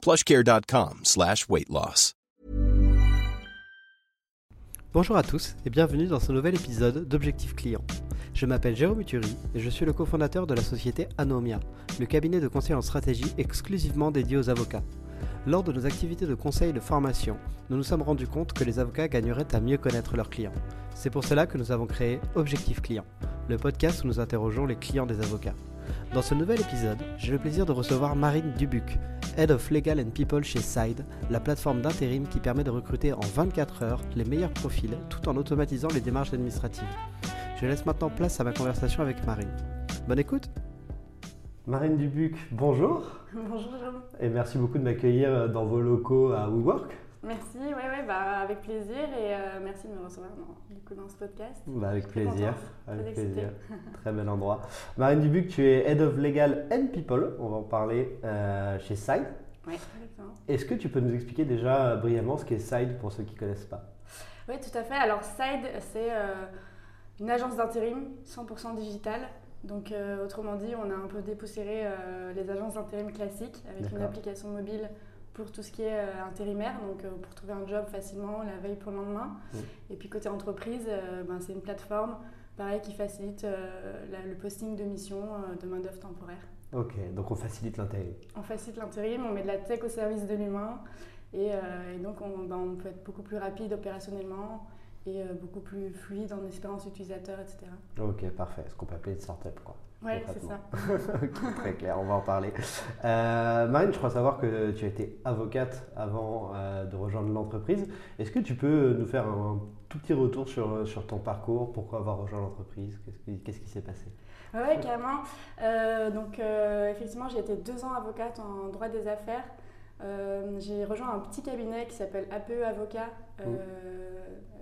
plushcare.com slash weight loss. Bonjour à tous et bienvenue dans ce nouvel épisode d'Objectif Client. Je m'appelle Jérôme Uturi et je suis le cofondateur de la société Anomia, le cabinet de conseil en stratégie exclusivement dédié aux avocats. Lors de nos activités de conseil et de formation, nous nous sommes rendus compte que les avocats gagneraient à mieux connaître leurs clients. C'est pour cela que nous avons créé Objectif Client, le podcast où nous interrogeons les clients des avocats. Dans ce nouvel épisode, j'ai le plaisir de recevoir Marine Dubuc, Head of Legal and People chez Side, la plateforme d'intérim qui permet de recruter en 24 heures les meilleurs profils tout en automatisant les démarches administratives. Je laisse maintenant place à ma conversation avec Marine. Bonne écoute Marine Dubuc, bonjour. Bonjour Jérôme. Et merci beaucoup de m'accueillir dans vos locaux à WeWork. Merci, ouais, ouais, bah, avec plaisir et euh, merci de me recevoir dans, du coup, dans ce podcast. Bah, avec plaisir, avec plaisir. Très bel endroit. Marine Dubuc, tu es Head of Legal and People, on va en parler euh, chez Side. Oui, exactement. Est-ce que tu peux nous expliquer déjà euh, brièvement ce qu'est Side pour ceux qui ne connaissent pas? Oui, tout à fait. Alors Side, c'est euh, une agence d'intérim 100% digitale. Donc euh, autrement dit, on a un peu dépoussiéré euh, les agences d'intérim classiques avec une application mobile pour tout ce qui est euh, intérimaire, donc euh, pour trouver un job facilement la veille pour le lendemain. Mm. Et puis côté entreprise, euh, ben, c'est une plateforme pareil qui facilite la- le posting de missions de main-d'œuvre temporaire. Ok, donc on facilite l'intérim. On facilite l'intérim, on met de la tech au service de l'humain et, et donc on, ben, on peut être beaucoup plus rapide opérationnellement et beaucoup plus fluide en expérience utilisateur, etc. Ok, parfait. Ce qu'on peut appeler une startup, quoi. Ouais, c'est ça. très clair, on va en parler. Euh, Marine, je crois savoir que tu as été avocate avant euh, de rejoindre l'entreprise. Est-ce que tu peux nous faire un tout petit retour sur, sur ton parcours? Pourquoi avoir rejoint l'entreprise? Qu'est-ce qui, s'est passé? Ouais, carrément. Euh, donc, effectivement, j'ai été deux ans avocate en droit des affaires. J'ai rejoint un petit cabinet qui s'appelle APE Avocat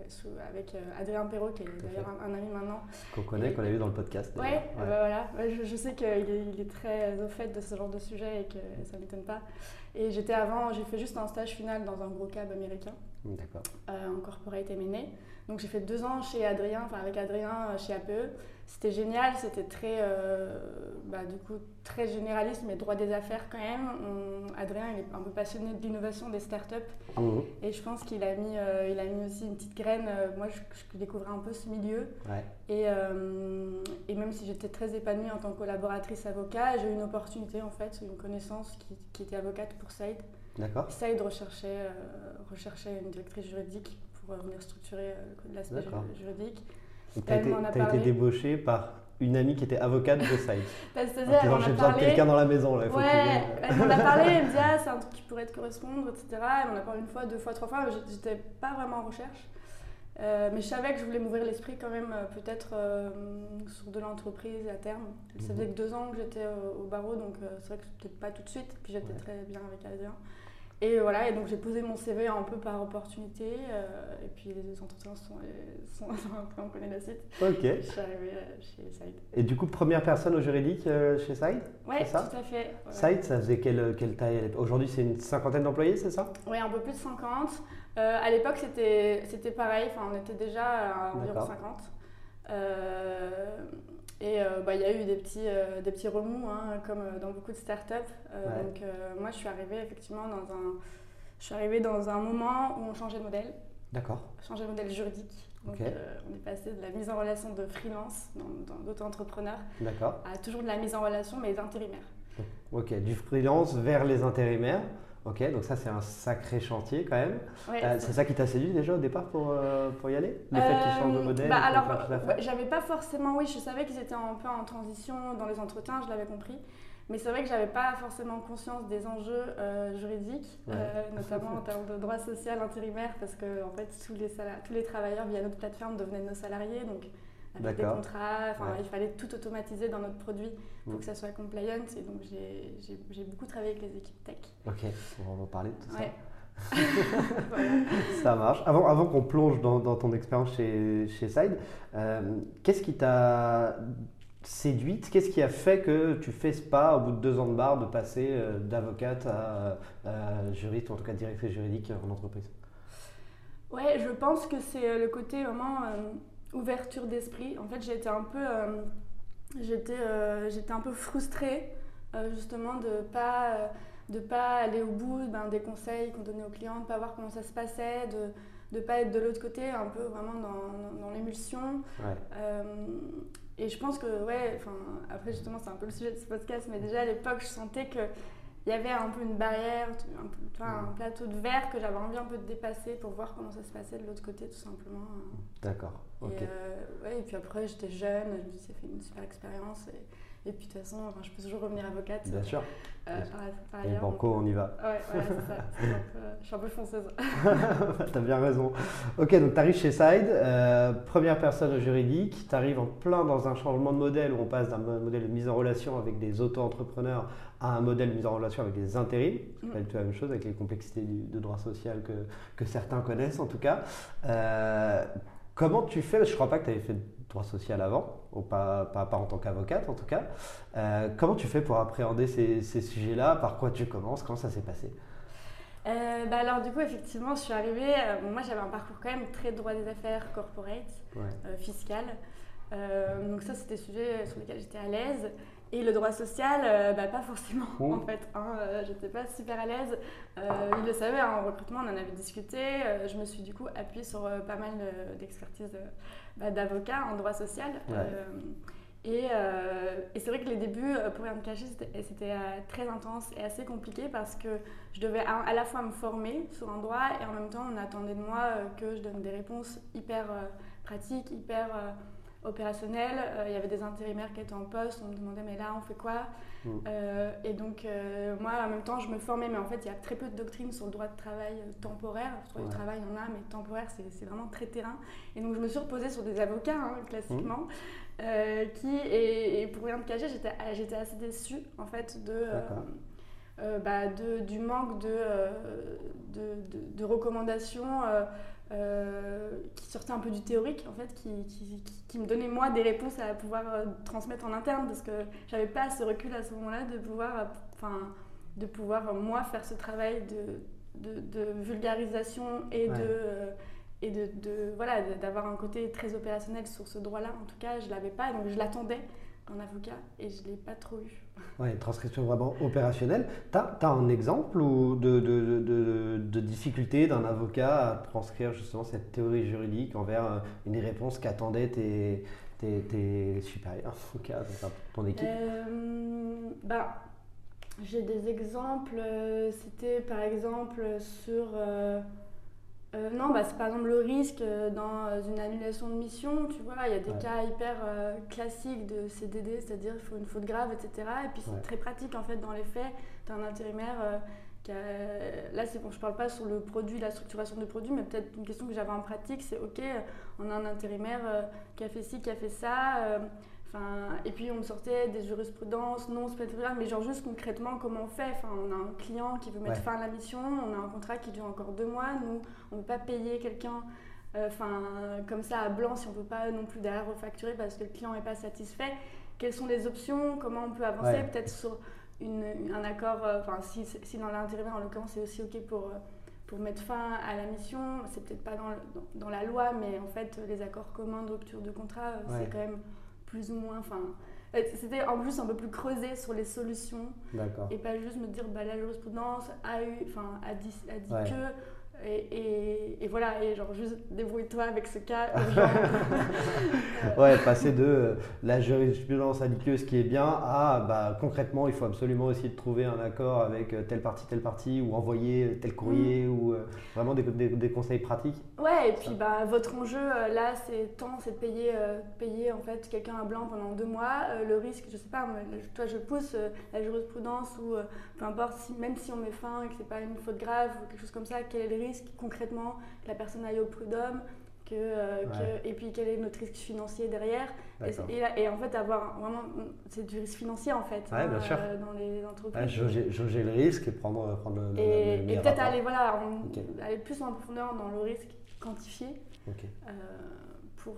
sous- avec euh, Adrien Perrault, qui est d'ailleurs un, un ami maintenant. Qu'on connaît, qu'on a vu dans le podcast. Ouais, bah voilà. Je, je sais qu'il est, il est très au fait de ce genre de sujet et que ça ne m'étonne pas. Et j'étais avant, j'ai fait juste un stage final dans un gros cab américain, D'accord. euh, en corporate M&A. Donc j'ai fait deux ans chez Adrien, enfin avec Adrien euh, chez APE. C'était génial, c'était très, euh, bah, du coup, très généraliste, mais droit des affaires quand même. On- Adrien, il est un peu passionné de l'innovation des startups. Mhm. Et je pense qu'il a, mis, euh, il a mis aussi une petite graine. moi, je, je découvrais un peu ce milieu. Ouais. Et, euh, et même si j'étais très épanouie en tant que collaboratrice avocat, j'ai eu une opportunité, en fait, une connaissance qui, qui était avocate pour Saïd. D'accord. Saïd recherchait, recherchait une directrice juridique pour venir structurer euh, l'aspect juridique. Tu as, été, été parlé. débauchée par une amie qui était avocate de Side. Bah, C'est-à-dire, j'ai besoin de quelqu'un dans la maison. Là, faut Ouais, m'en a parlé, elle me dit ah c'est un truc qui pourrait te correspondre, etc. Elle m'en a parlé une fois, deux fois, trois fois, j'étais pas vraiment en recherche. Euh, mais je savais que je voulais m'ouvrir l'esprit quand même, euh, peut-être euh, sur de l'entreprise à terme. Ça faisait Mhm. que deux ans que j'étais euh, au barreau, donc c'est vrai que peut-être pas tout de suite. Puis j'étais Ouais. très bien avec Adrien. Et voilà, et donc j'ai posé mon CV un peu par opportunité, et puis les entretiens sont, sont, on connaît la suite. Ok. Je suis arrivée chez Side. Et du coup, première personne au juridique chez Side Oui, tout à fait. Side, ça faisait quelle, quelle taille Aujourd'hui, c'est une cinquantaine d'employés, c'est ça? Oui, un peu plus de 50. à l'époque, c'était pareil, enfin, on était déjà à environ 50. Et euh, bah, il y a eu des petits, euh, des petits remous, hein, comme euh, dans beaucoup de startups. Donc moi, je suis arrivée effectivement dans un, je suis arrivée dans un moment où on changeait de modèle. D'accord. Changer de modèle juridique. Donc on est passé de la mise en relation de freelance, d'auto-entrepreneurs, à toujours de la mise en relation, mais intérimaires. Ok, du freelance vers les intérimaires. Ok, donc ça c'est un sacré chantier quand même. Euh, c'est ça qui t'a séduit déjà au départ pour, euh, pour y aller? Le fait qu'ils changent de euh, modèle bah Alors, j'avais pas forcément, oui, je savais qu'ils étaient un peu en transition dans les entretiens, je l'avais compris. Mais c'est vrai que j'avais pas forcément conscience des enjeux juridiques, notamment en termes de droit social intérimaire, parce que en fait tous les, tous les travailleurs via notre plateforme devenaient nos salariés. Donc avec des contrats. Enfin, Il fallait tout automatiser dans notre produit pour mm. que ça soit compliant. Et donc, j'ai beaucoup travaillé avec les équipes tech. Ok, on va parler de tout ça. Ça marche. Avant, avant qu'on plonge dans, dans, ton expérience chez, chez Side, euh, qu'est-ce qui t'a séduite? Qu'est-ce qui a fait que tu fais ce pas au bout de deux ans de barre de passer euh, d'avocate à, juriste, ou en tout cas directrice juridique en entreprise? Ouais, je pense que c'est euh, le côté vraiment ouverture d'esprit. En fait, j'étais un peu, euh, j'étais, euh, j'étais un peu frustrée euh, justement de pas de pas aller au bout ben, des conseils qu'on donnait aux clients, de pas voir comment ça se passait, de ne pas être de l'autre côté, un peu vraiment dans, dans, l'émulsion. et je pense que, ouais, après justement c'est un peu le sujet de ce podcast, mais déjà à l'époque je sentais que il y avait un peu une barrière, un, un plateau de verre que j'avais envie un peu de dépasser pour voir comment ça se passait de l'autre côté, tout simplement. D'accord. Et, euh, ouais, et puis après, j'étais jeune, je me suis fait une super expérience. Et, et puis de toute façon, enfin, je peux toujours revenir avocate. Bien sûr. Euh, par, et banco, on y va. Ouais, ouais c'est ça. je suis un peu fonceuse. T'as bien raison. Ok, donc tu arrives chez Side, euh, première personne juridique, tu arrives en plein dans un changement de modèle où on passe d'un modèle de mise en relation avec des auto-entrepreneurs à un modèle de mise en relation avec des intérims. C'est pas du tout la même chose avec les complexités de droit social que, que certains connaissent en tout cas. Euh, comment tu fais? Je ne crois pas que tu avais fait droit social avant, ou pas, pas, en tant qu'avocate en tout cas. Euh, comment tu fais pour appréhender ces, ces sujets-là? Par quoi tu commences? Comment ça s'est passé? Euh, bah alors du coup effectivement je suis arrivée, euh, moi j'avais un parcours quand même très droit des affaires corporate, fiscal, donc ça c'était des sujets sur lesquels j'étais à l'aise. Et le droit social, bah, pas forcément oh. en fait. Hein, J'étais pas super à l'aise. il le savait, hein, en recrutement on en avait discuté. je me suis du coup appuyée sur pas mal d'expertise bah, d'avocat en droit social. Euh, euh, et, c'est vrai que les débuts, euh, pour rien me cacher, c'était très intense et assez compliqué parce que je devais à, la fois me former sur un droit et en même temps on attendait de moi que je donne des réponses hyper pratiques, hyper opérationnel. Euh, il y avait des intérimaires qui étaient en poste, on me demandait mais là on fait quoi mm. euh, Et donc euh, moi en même temps je me formais, mais en fait il y a très peu de doctrines sur le droit de travail temporaire. Le droit du travail il y en a, mais temporaire c'est vraiment très terrain. Et donc je me suis reposée sur des avocats hein, classiquement, mm. qui et, pour rien me cacher j'étais assez déçue en fait de bah, de, du manque de, de, de, recommandations euh, qui sortait un peu du théorique, en fait, qui, qui, qui, me donnait moi des réponses à pouvoir euh, transmettre en interne, parce que j'avais pas ce recul à ce moment-là de pouvoir, euh, enfin, de pouvoir moi faire ce travail de, de, de vulgarisation et de et de, de voilà d'avoir un côté très opérationnel sur ce droit-là. En tout cas, je l'avais pas, donc je l'attendais un avocat et je ne l'ai pas trop eu. Oui, transcription vraiment opérationnelle. Tu as, un exemple ou de, de, de, de difficulté d'un avocat à transcrire justement cette théorie juridique envers euh, une réponse qu'attendaient tes, tes, tes, supérieurs, cas, ton équipe? Euh, bah, J'ai des exemples. Euh, c'était par exemple sur. Euh, non, bah, c'est par exemple le risque euh, dans euh, une annulation de mission, tu vois, il y a des cas hyper classiques de CDD, c'est-à-dire il faut une faute grave, etc. Et puis c'est très pratique en fait dans les faits. Tu as un intérimaire qui a... Là, c'est bon, je parle pas sur le produit, la structuration du produit, mais peut-être une question que j'avais en pratique, c'est ok, on a un intérimaire qui a fait ci, qui a fait ça, Enfin, et puis on me sortait des jurisprudences, non, c'est pas mais genre juste concrètement comment on fait? Enfin, on a un client qui veut mettre Ouais. fin à la mission, on a un contrat qui dure encore deux mois, nous, on ne peut pas payer quelqu'un euh, comme ça à blanc si on ne peut pas non plus derrière refacturer parce que le client n'est pas satisfait. Quelles sont les options? Comment on peut avancer? Ouais. Peut-être sur une- un accord, euh, si, si dans l'intérimaire en l'occurrence c'est aussi OK pour, euh, pour mettre fin à la mission, c'est peut-être pas dans, le- dans, dans la loi, mais en fait les accords communs de rupture de contrat, Ouais. c'est quand même plus ou moins. Enfin, euh, c'était en plus un peu plus creusé sur les solutions D'accord. et pas juste me dire bah, la jurisprudence a eu, enfin a dit, a dit Ouais. que et, et- et voilà et genre juste débrouille-toi avec ce cas. Ouais, passer de euh, la jurisprudence a dit que ce qui est bien à bah, concrètement, il faut absolument essayer de trouver un accord avec euh, telle partie, telle partie, ou envoyer tel courrier, ou euh, vraiment des, des- des conseils pratiques. Ouais, et puis bah, votre enjeu euh, là, c'est tant, c'est de payer, euh, payer en fait quelqu'un à blanc pendant deux mois. Euh, le risque, je sais pas, moi, toi je pousse euh, la jurisprudence ou euh, peu importe, si, même si on met fin et que c'est pas une faute grave ou quelque chose comme ça, quel est le risque concrètement que la personne aille au prud'homme que, euh, que- et puis quel est notre risque financier derrière? Et, D'accord. et, là- et en fait avoir vraiment c'est du risque financier en fait Ouais, bien sûr. euh, dans les entreprises. Ouais, jauger, jauger le risque et prendre, prendre le, et, et peut-être aller voilà aller plus en profondeur dans le risque quantifié euh, pour,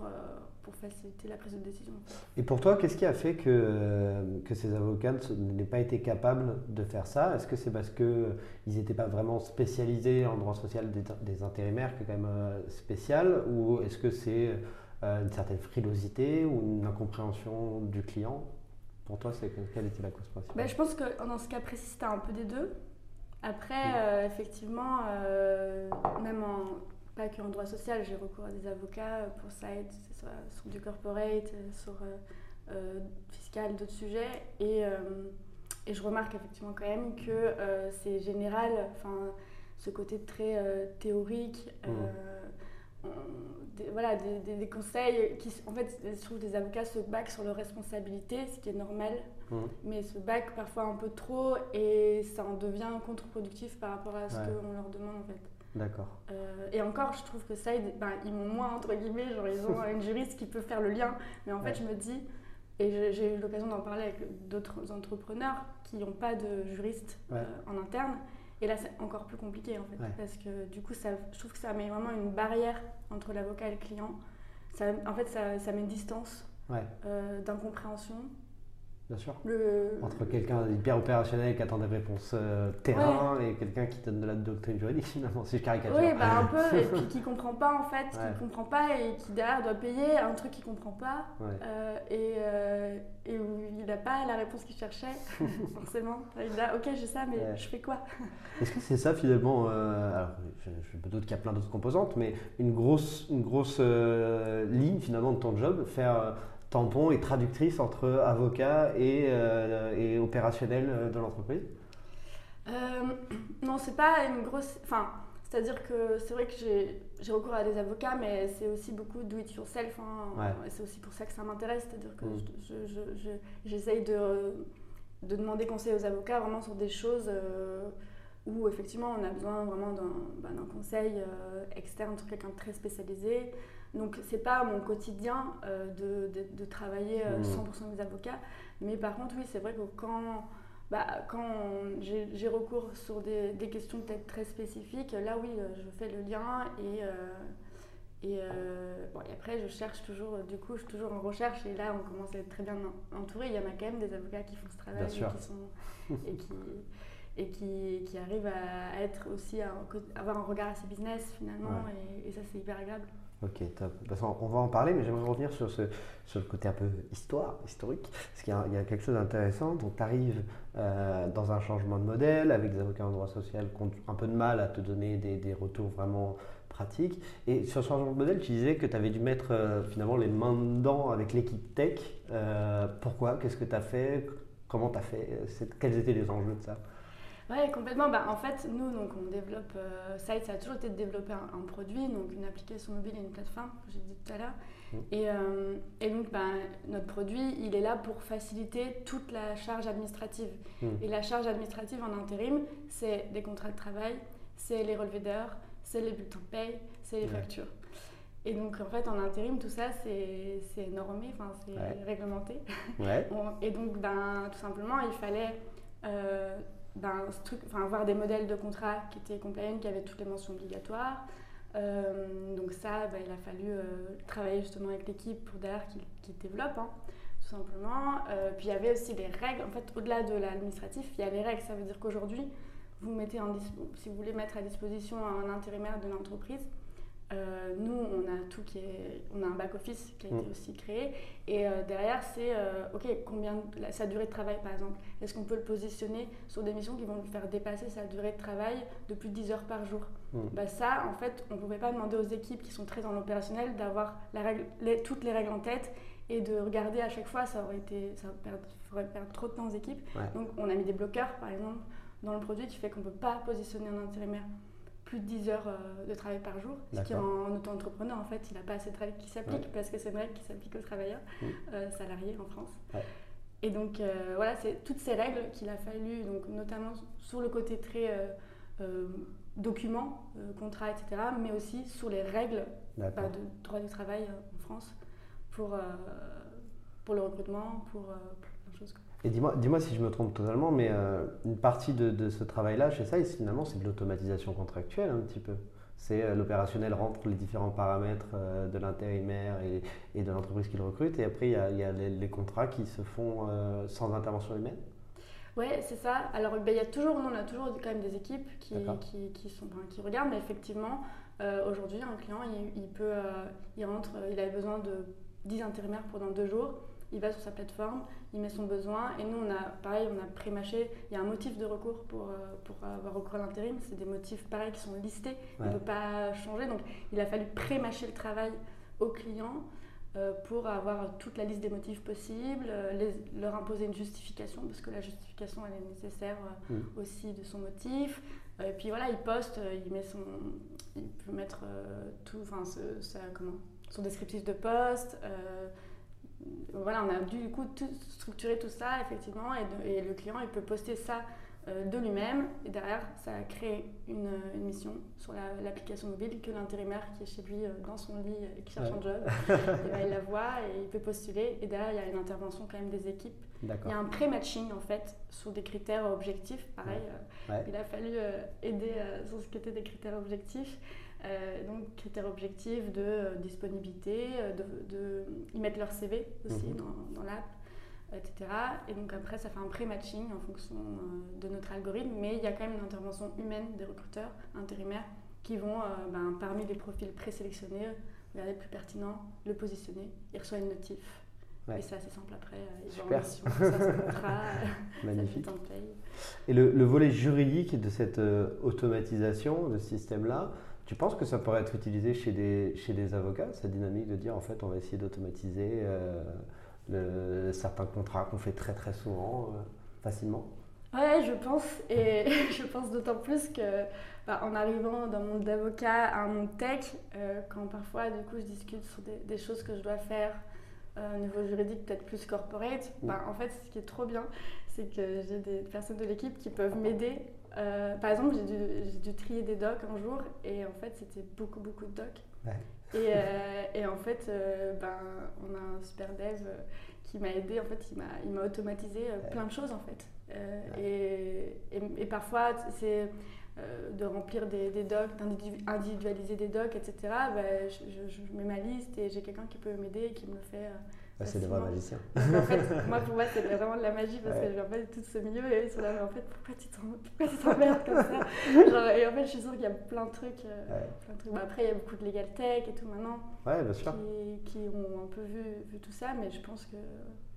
pour faciliter la prise de décision. Et pour toi, qu'est-ce qui a fait que, que ces avocats n'aient pas été capables de faire ça? Est-ce que c'est parce qu'ils n'étaient pas vraiment spécialisés en droit social des, des intérimaires, qui est quand même euh, spécial? Ou est-ce que c'est euh, une certaine frilosité ou une incompréhension du client? Pour toi, c'est quelle était la cause principale? Ben, je pense que dans ce cas précis, c'était un peu des deux. Après, euh, effectivement, euh, même en, pas que en droit social, j'ai recours à des avocats pour ça, que ce soit sur du corporate, euh, sur euh, euh, fiscal, d'autres sujets. Et, euh, et je remarque effectivement quand même que euh, c'est général, enfin, ce côté très euh, théorique. euh, on- des, voilà, des, des- des conseils qui, en fait, je trouve que les avocats se baquent sur leur responsabilité, ce qui est normal Mhm. mais se back parfois un peu trop et ça en devient contre-productif par rapport à ce Ouais. qu'on leur demande en fait. D'accord. Euh, et encore, je trouve que ça, ils, ben, ils m'ont moins entre guillemets, genre ils ont une juriste qui peut faire le lien, mais en fait Ouais. je me dis, et j'ai eu l'occasion d'en parler avec d'autres entrepreneurs qui n'ont pas de juriste Ouais. euh, en interne, et là c'est encore plus compliqué en fait, Ouais. parce que du coup ça, je trouve que ça met vraiment une barrière entre l'avocat et le client. Ça, en fait, ça, ça met une distance euh, d'incompréhension. Bien sûr. Le, Entre quelqu'un d'hyper opérationnel qui attend des réponses euh, terrain et quelqu'un qui donne de la doctrine juridique, finalement, si je caricature. Oui, bah un peu, et puis qui comprend pas en fait, Ouais. qui comprend pas et qui derrière doit payer un truc qu'il comprend pas Ouais. euh, et, euh, et où il n'a pas la réponse qu'il cherchait, forcément. Il a, ok, j'ai ça, mais je fais quoi? Est-ce que c'est ça finalement Alors, je, je doute qu'il y a plein d'autres composantes, mais une grosse, une grosse ligne finalement de ton job, faire tampon et traductrice entre avocat et, euh, et opérationnel euh, de l'entreprise Euh, Non, c'est pas une grosse. Enfin, c'est-à-dire que c'est vrai que j'ai recours à des avocats, mais c'est aussi beaucoup do it yourself. hein. Ouais. Et C'est aussi pour ça que ça m'intéresse, c'est-à-dire que Mm. je- je- je- j'essaye de, de demander conseil aux avocats vraiment sur des choses euh, où effectivement on a besoin vraiment d'un d'un conseil externe sur quelqu'un de très spécialisé. Donc c'est pas mon quotidien euh, de, de- de travailler euh, Mm. 100% des avocats, mais par contre oui c'est vrai que quand bah, quand j'ai recours sur des, des questions peut-être très spécifiques, là oui, euh, je fais le lien et, euh, et, euh, bon, et après je cherche toujours, euh, du coup je suis toujours en recherche et là on commence à être très bien en- entouré. Il y en a quand même des avocats qui font ce travail et qui, sont, et qui, et qui, qui arrivent à être aussi à avoir un regard assez business finalement et ça c'est hyper agréable. Ok, top. On va en parler, mais j'aimerais revenir sur, ce, le côté un peu histoire, historique. Parce qu'il y a, il y a quelque chose d'intéressant. Donc, tu arrives dans un changement de modèle avec des avocats en droit social qui ont un peu de mal à te donner des, retours vraiment pratiques. Et sur ce changement de modèle, tu disais que tu avais dû mettre euh, finalement les mains dedans avec l'équipe tech. Euh, pourquoi? Qu'est-ce que tu as fait? Comment tu as fait Quels étaient les enjeux de ça? Ouais, complètement. Bah, en fait, nous, donc, on développe. euh, Site, ça a toujours été de développer un, un produit, donc une application mobile et une plateforme, j'ai dit tout à l'heure. Mm. Et, euh, et donc, bah, notre produit, il est là pour faciliter toute la charge administrative. Mm. Et la charge administrative en intérim, c'est les contrats de travail, c'est les relevés d'heures, c'est les bulletins de paye, c'est les Ouais. factures. Et donc, en fait, en intérim, tout ça, c'est normé, enfin, c'est réglementé. Ouais. et donc, ben, tout simplement, il fallait euh, ben, des modèles de contrat qui étaient compliant, qui avaient toutes les mentions obligatoires. Euh, donc ça, ben, il a fallu euh, travailler justement avec l'équipe pour derrière qui, développe, hein, tout simplement. puis il y avait aussi les règles. En fait, au-delà de l'administratif, il y a les règles. Ça veut dire qu'aujourd'hui, vous mettez en si vous voulez mettre à disposition un intérimaire de l'entreprise, euh, nous, on a tout qui est, on a un back office qui a été mm. aussi créé, et euh, derrière c'est, euh, ok, combien sa durée de travail par exemple, est-ce qu'on peut le positionner sur des missions qui vont lui faire dépasser sa durée de travail de plus de 10 heures par jour? Mm. Bah, ça, en fait, on ne pouvait pas demander aux équipes qui sont très dans l'opérationnel d'avoir toutes les règles en tête et de regarder à chaque fois, ça aurait été, ça ferait perdre trop de temps aux équipes. Donc, on a mis des bloqueurs par exemple dans le produit qui fait qu'on ne peut pas positionner un intérimaire plus de 10 heures euh, de travail par jour. Ce qui, en auto-entrepreneur, en fait, il n'a pas assez de règles qui s'appliquent parce que c'est une règle qui s'applique aux travailleurs euh, salariés en France. Et donc, euh, voilà, c'est toutes ces règles qu'il a fallu, donc, notamment sur le côté très documents, contrats, etc., mais aussi sur les règles bah, de droit du travail en France pour, pour le recrutement, pour, Et dis-moi dis si je me trompe totalement, mais euh, une partie de, ce travail-là chez ça, finalement, c'est de l'automatisation contractuelle un petit peu. C'est euh, l'opérationnel rentre les différents paramètres euh, de l'intérimaire et, de l'entreprise qu'il recrute, et après il y a, les, contrats qui se font sans intervention humaine. Oui, c'est ça. Alors ben, y a toujours, on a toujours quand même des équipes qui, qui, sont, qui regardent, mais effectivement, aujourd'hui, un client, il, il peut, il rentre, il a besoin de 10 intérimaires pendant deux jours il va sur sa plateforme, il met son besoin et nous on a pareil on a pré-mâché, il y a un motif de recours pour, euh, pour avoir recours à l'intérim, c'est des motifs pareils qui sont listés, il ne peut pas changer donc il a fallu pré-mâcher le travail au client euh, pour avoir toute la liste des motifs possibles, euh, leur imposer une justification parce que la justification elle est nécessaire mm. aussi de son motif. et puis voilà, il poste, il met son, il peut mettre tout, enfin comment, son descriptif de poste voilà, on a dû du coup tout, structurer tout ça effectivement et, le client il peut poster ça euh, de lui-même et derrière ça a créé une, mission sur l'application mobile que l'intérimaire qui est chez lui euh, dans son lit et qui cherche un job, ben, il la voit et il peut postuler et derrière il y a une intervention quand même des équipes. Il y a un pré-matching en fait sur des critères objectifs, pareil, euh, il a fallu aider sur ce qui était des critères objectifs. Euh, donc critères objectifs de euh, disponibilité, euh, de, ils mettent leur CV aussi mhm. dans, dans l'app, etc. Et donc après, ça fait un pré-matching en fonction de notre algorithme, mais il y a quand même une intervention humaine des recruteurs intérimaires qui vont, ben, parmi les profils présélectionnés, regarder le plus pertinent, le positionner, il reçoit une notif. Et c'est assez simple après, ils Super. en mission, ça contrat, Magnifique. Et le, le, volet juridique de cette automatisation de ce système-là, tu penses que ça pourrait être utilisé chez des, chez des avocats, cette dynamique de dire en fait on va essayer d'automatiser euh, certains contrats qu'on fait très très souvent euh, facilement? Ouais, je pense, et je pense d'autant plus que bah, en arrivant dans mon monde d'avocat à un monde tech, euh, quand parfois du coup je discute sur des, choses que je dois faire au niveau juridique, peut-être plus corporate, bah, en fait ce qui est trop bien, c'est que j'ai des personnes de l'équipe qui peuvent m'aider euh, par exemple, j'ai dû, trier des docs un jour et en fait, c'était beaucoup, beaucoup de docs. Et, euh, et, en fait, euh, ben, on a un super dev qui m'a aidé. En fait, il m'a automatisé plein de choses en fait. Et, et, parfois, c'est de remplir des, des docs, d'individualiser des docs, etc. Ben, je, je, mets ma liste et j'ai quelqu'un qui peut m'aider et qui me le fait c'est des vrais magiciens. en fait, moi, pour moi, c'est vraiment de la magie parce que je viens pas de tout ce milieu et ils sont là, mais en fait, pourquoi tu t'emmerdes comme ça Genre, Et en fait, je suis sûre qu'il y a plein de trucs. Euh, plein de trucs. Bah, après, il y a beaucoup de legal tech et tout maintenant ouais, bien sûr. Qui, qui, ont un peu vu, vu tout ça, mais je pense qu'il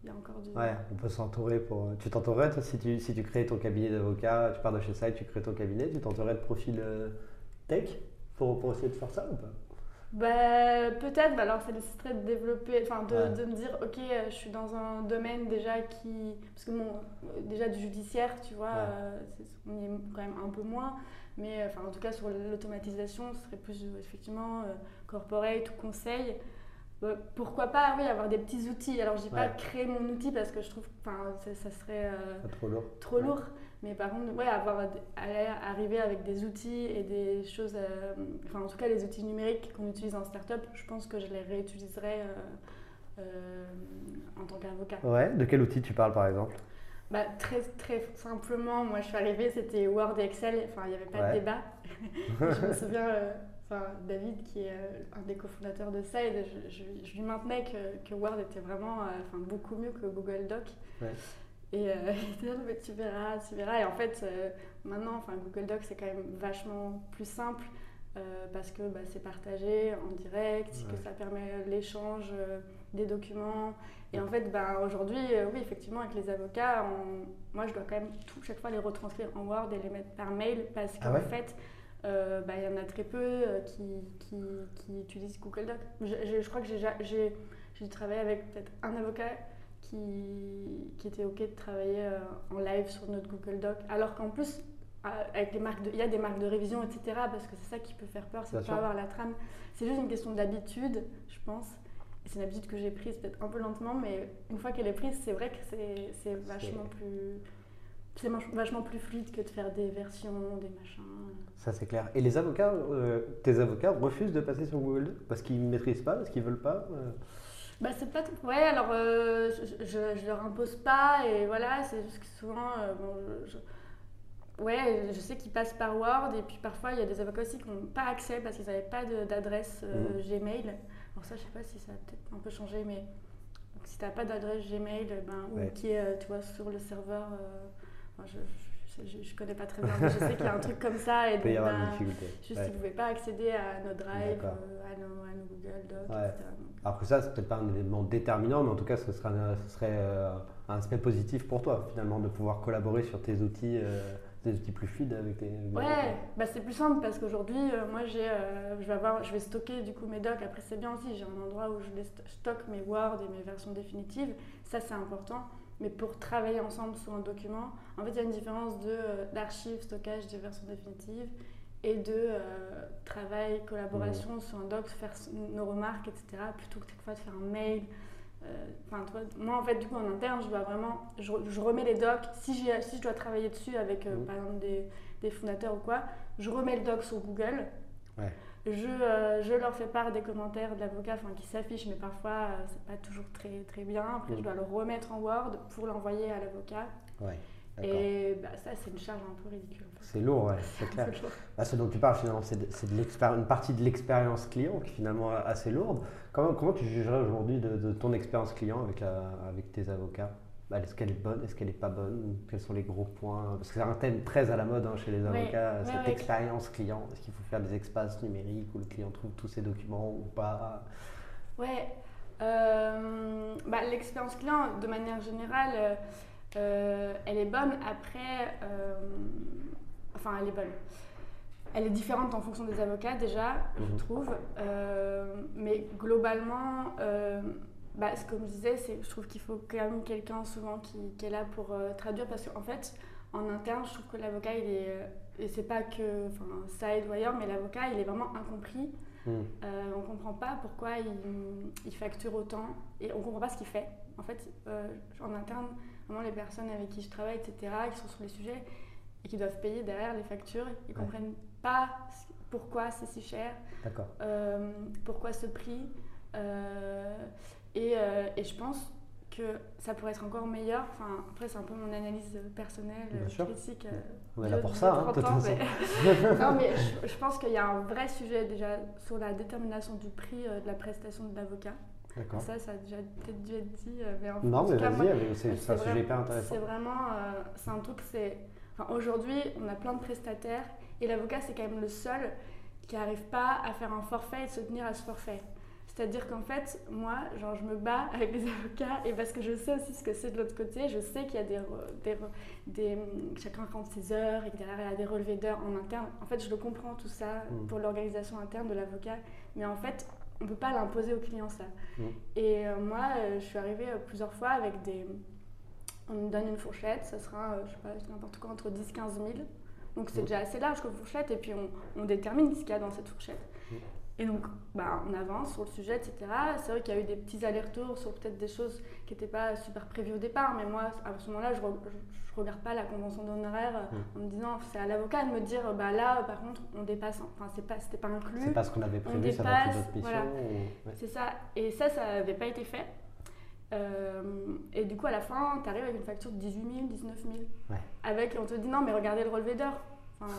y a encore du. Ouais, on peut s'entourer pour. Tu t'entourerais, toi, si tu, si tu crées ton cabinet d'avocat, tu pars de chez ça et tu crées ton cabinet, tu t'entourerais de profil euh, tech pour, pour essayer de faire ça ou pas? Bah, peut-être, bah alors ça nécessiterait de développer, enfin de, de, me dire, ok, euh, je suis dans un domaine déjà qui. Parce que bon, euh, déjà du judiciaire, tu vois, euh, on y est quand même un peu moins, mais enfin en tout cas sur l'automatisation, ce serait plus effectivement corporate ou conseil. euh, pourquoi pas, oui, avoir des petits outils. Alors, je dis pas créer mon outil parce que je trouve que ça, ça serait euh, Pas trop lourd. trop lourd. Mais par contre, ouais, avoir, aller arriver avec des outils et des choses, euh, enfin en tout cas les outils numériques qu'on utilise en startup, je pense que je les réutiliserai euh, euh, en tant qu'avocat. Ouais, de quel outil tu parles par exemple? Bah, très, très simplement, moi je suis arrivée, c'était Word et Excel, enfin il n'y avait pas Ouais. de débat. je me souviens, enfin, David qui est un des cofondateurs de Side, je, je- je lui maintenais que, que Word était vraiment enfin, beaucoup mieux que Google Doc. Ouais. Et euh, mais tu verras, tu verras. Et en fait, euh, maintenant, enfin, Google Doc c'est quand même vachement plus simple. euh, parce que bah, c'est partagé en direct, que ça permet l'échange des documents, et en fait, ben, aujourd'hui, oui, effectivement, avec les avocats, on- moi, je dois quand même tout, chaque fois les retranscrire en Word et les mettre par mail parce qu'en Ah ouais? fait, bah, il y en a très peu qui, qui, qui utilisent Google Doc. Je, je- je crois que j'ai ja- j'ai j'ai travaillé avec peut-être un avocat qui, qui était OK de travailler euh, en live sur notre Google Doc, alors qu'en plus, avec les marques de- il y a des marques de révision, etc., parce que c'est ça qui peut faire peur, c'est de pas avoir la trame. C'est juste une question d'habitude, je pense. C'est une habitude que j'ai prise peut-être un peu lentement, mais une fois qu'elle est prise, c'est vrai que c'est vachement plus. C'est vach- vachement plus fluide que de faire des versions, des machins. Ça c'est clair. Et les avocats, euh, tes avocats refusent de passer sur Google Docs parce qu'ils ne maîtrisent pas, parce qu'ils veulent pas euh, Bah, c'est pas tout. Ouais, alors euh, je, je, je leur impose pas, et voilà, c'est juste que souvent. euh, bon, je- Ouais, je sais qu'ils passent par Word, et puis parfois il y a des avocats aussi qui n'ont pas accès parce qu'ils n'avaient pas d'adresse euh, Mhm. Gmail. Alors, ça, je sais pas si ça a peut-être un peu changé, mais donc, si tu n'as pas d'adresse Gmail, ben, Ouais. ou qui est, tu vois, sur le serveur. enfin, je, je, je, connais pas très bien, mais je sais qu'il y a un truc comme ça, et il y donc, avoir ben, des difficultés. Juste, Ouais. ils ne pouvaient pas accéder à nos euh, à, nos, à nos Google Docs, Ouais. etc. Donc, Alors que ça, c'est peut-être pas un élément déterminant, mais en tout cas, ce serait, un, ce serait euh, un aspect positif pour toi, finalement, de pouvoir collaborer sur tes outils, euh, des outils plus fluides avec tes. Ouais, bah c'est plus simple parce qu'aujourd'hui, euh, moi, j'ai, euh, je vais avoir, je vais stocker du coup mes docs. Après, c'est bien aussi, j'ai un endroit où je les sto- stocke mes Word et mes versions définitives. Ça, c'est important. Mais pour travailler ensemble sur un document, en fait, il y a une différence de euh, d'archives, stockage des versions définitives et de euh, travail, collaboration sur un doc, faire nos remarques, etc. Plutôt que fois de faire un mail. Euh, Enfin, moi, en fait, du coup, en interne, je dois vraiment, je, je remets les docs. Si, si je dois travailler dessus avec, euh, Mhm. par exemple, des, des fondateurs ou quoi, je remets le doc sur Google. Ouais. Je, euh, je leur fais part des commentaires de l'avocat qui s'affichent, mais parfois c'est pas toujours très, très bien. Après, je dois le remettre en Word pour l'envoyer à l'avocat. Ouais. Et bah, ça, c'est une charge un peu ridicule. en fait. C'est lourd, ouais, c'est clair. Lourd. Bah, ce dont tu parles finalement, c'est une partie de l'expérience client qui est finalement assez lourde. Comment, comment tu jugerais aujourd'hui de, de ton expérience client avec, la, avec tes avocats? Bah, Est-ce qu'elle est bonne? Est-ce qu'elle n'est pas bonne? Quels sont les gros points? Parce que c'est un thème très à la mode hein, chez les avocats, ouais, cette ouais. expérience client. Est-ce qu'il faut faire des espaces numériques où le client trouve tous ses documents ou pas? Ouais, euh, bah, l'expérience client, de manière générale, euh, euh, elle est bonne. Après, euh, enfin, elle est bonne. Elle est différente en fonction des avocats, déjà, Mhm. je trouve. Euh, mais globalement, bah, comme je disais, je trouve qu'il faut quand même quelqu'un souvent qui, qui est là pour traduire. Parce qu'en fait, en interne, je trouve que l'avocat, il est. Et c'est pas que enfin, ça aide ailleurs, mais l'avocat, il est vraiment incompris. Hmm. Euh, on ne comprend pas pourquoi il, il facture autant et on comprend pas ce qu'il fait. En fait, euh, en interne, vraiment les personnes avec qui je travaille, etc., qui sont sur les sujets et qui doivent payer derrière les factures, ils ne Ouais. comprennent pas pourquoi c'est si cher, euh, pourquoi ce prix. euh, et, euh, et je pense que ça pourrait être encore meilleur. Enfin, après, c'est un peu mon analyse personnelle, Bien critique. On est là pour ça, hein, 30 de toute ans, mais- non, mais je, je pense qu'il y a un vrai sujet déjà sur la détermination du prix de la prestation de l'avocat. D'accord. Ça, ça a déjà peut-être dû être dit, euh, mais en, Non, mais vas-y, c'est c'est un sujet hyper intéressant. C'est vraiment, euh, c'est un truc, c'est. Enfin, aujourd'hui, on a plein de prestataires et l'avocat, c'est quand même le seul qui n'arrive pas à faire un forfait et de se tenir à ce forfait. C'est-à-dire qu'en fait, moi, genre, je me bats avec les avocats et parce que je sais aussi ce que c'est de l'autre côté, je sais qu'il y a des, des, des- chacun compte ses heures et que derrière il y a des relevés d'heures en interne. En fait, je le comprends tout ça Mm. pour l'organisation interne de l'avocat, mais en fait, on ne peut pas l'imposer au client ça. Mm. Et euh, moi, euh, je suis arrivée euh, plusieurs fois avec des. On me donne une fourchette, ça sera, je sais pas, n'importe quoi, entre 10 15 000 Donc c'est Mm. déjà assez large comme fourchette et puis on, on détermine ce qu'il y a dans cette fourchette. Mm. Et donc bah, on avance sur le sujet, etc. C'est vrai qu'il y a eu des petits allers-retours sur peut-être des choses qui n'étaient pas super prévues au départ, mais moi à ce moment-là je, re- je regarde pas la convention d'honoraires euh, Mm. en me disant c'est à l'avocat de me dire bah là par contre on dépasse, enfin c'est pas, c'était pas inclus. C'est pas ce qu'on avait on prévu, ça va être dépasse, d'autres voilà. ou- ouais. C'est ça. Et ça, ça n'avait pas été fait. Euh, et du coup, à la fin, tu arrives avec une facture de 18 000, 19 000. Ouais. Avec, on te dit non, mais regardez le relevé d'heures. Enfin,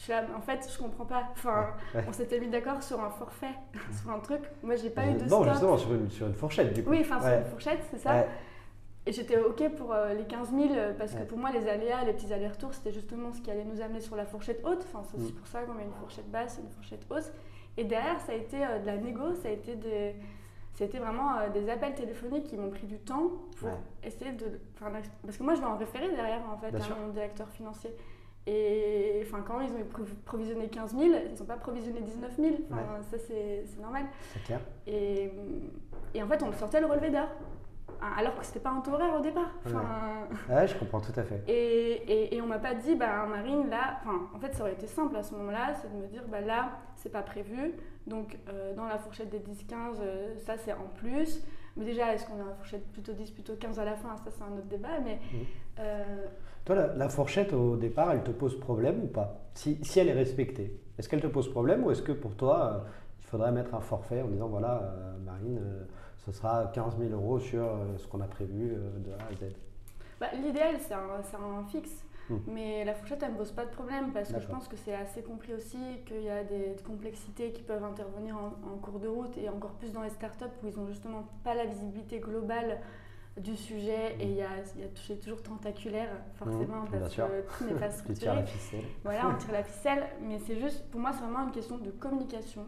je suis là, en fait, je comprends pas. Enfin, Ouais. on s'était mis d'accord sur un forfait, sur un truc. Moi, j'ai pas eu de non, stop. justement, sur une, sur une fourchette, du coup. Oui, enfin, sur une fourchette, c'est ça. Et j'étais OK pour euh, les 15 000 euh, parce que pour moi, les aléas, les petits allers-retours, c'était justement ce qui allait nous amener sur la fourchette haute. Enfin, c'est aussi Mm. pour ça qu'on met une fourchette basse et une fourchette haute. Et derrière, ça a été euh, de la négo, ça a été des. C'était vraiment euh, des appels téléphoniques qui m'ont pris du temps pour Ouais. essayer de. parce que moi, je vais en référer derrière, en fait, Bien à sûr. mon directeur financier. Et enfin, quand ils ont prov- provisionné 15 000, ils n'ont pas provisionné 19 000. Enfin, Ça, c'est normal. C'est clair. Et, et en fait, on sortait le relevé d'heures. Alors que c'était pas un taux horaire au départ. Enfin, Ouais, je comprends tout à fait. et, et, et on m'a pas dit, bah, Marine, là, enfin, en fait, ça aurait été simple à ce moment-là, c'est de me dire, bah, là, c'est pas prévu. Donc, euh, dans la fourchette des 10-15, euh, ça, c'est en plus. Mais déjà, est-ce qu'on est en fourchette plutôt 10, plutôt 15 à la fin? Ça, c'est un autre débat. Mais Mhm. euh, Toi, la, la fourchette, au départ, elle te pose problème ou pas? Si, si elle est respectée, est-ce qu'elle te pose problème ou est-ce que pour toi, euh, il faudrait mettre un forfait en disant voilà, euh, Marine, ce sera 15 000 euros sur ce qu'on a prévu de A à Z? Bah, l'idéal, c'est un, c'est un fixe. Mhm. Mais la fourchette, elle me pose pas de problème parce que je pense que c'est assez compris aussi, qu'il y a des complexités qui peuvent intervenir en, en cours de route et encore plus dans les startups où ils ont justement pas la visibilité globale du sujet et il y a, y toujours tentaculaire forcément Mhm, parce que tout n'est pas structuré. la ficelle. Voilà, on tire la ficelle, mais c'est juste, pour moi, c'est vraiment une question de communication.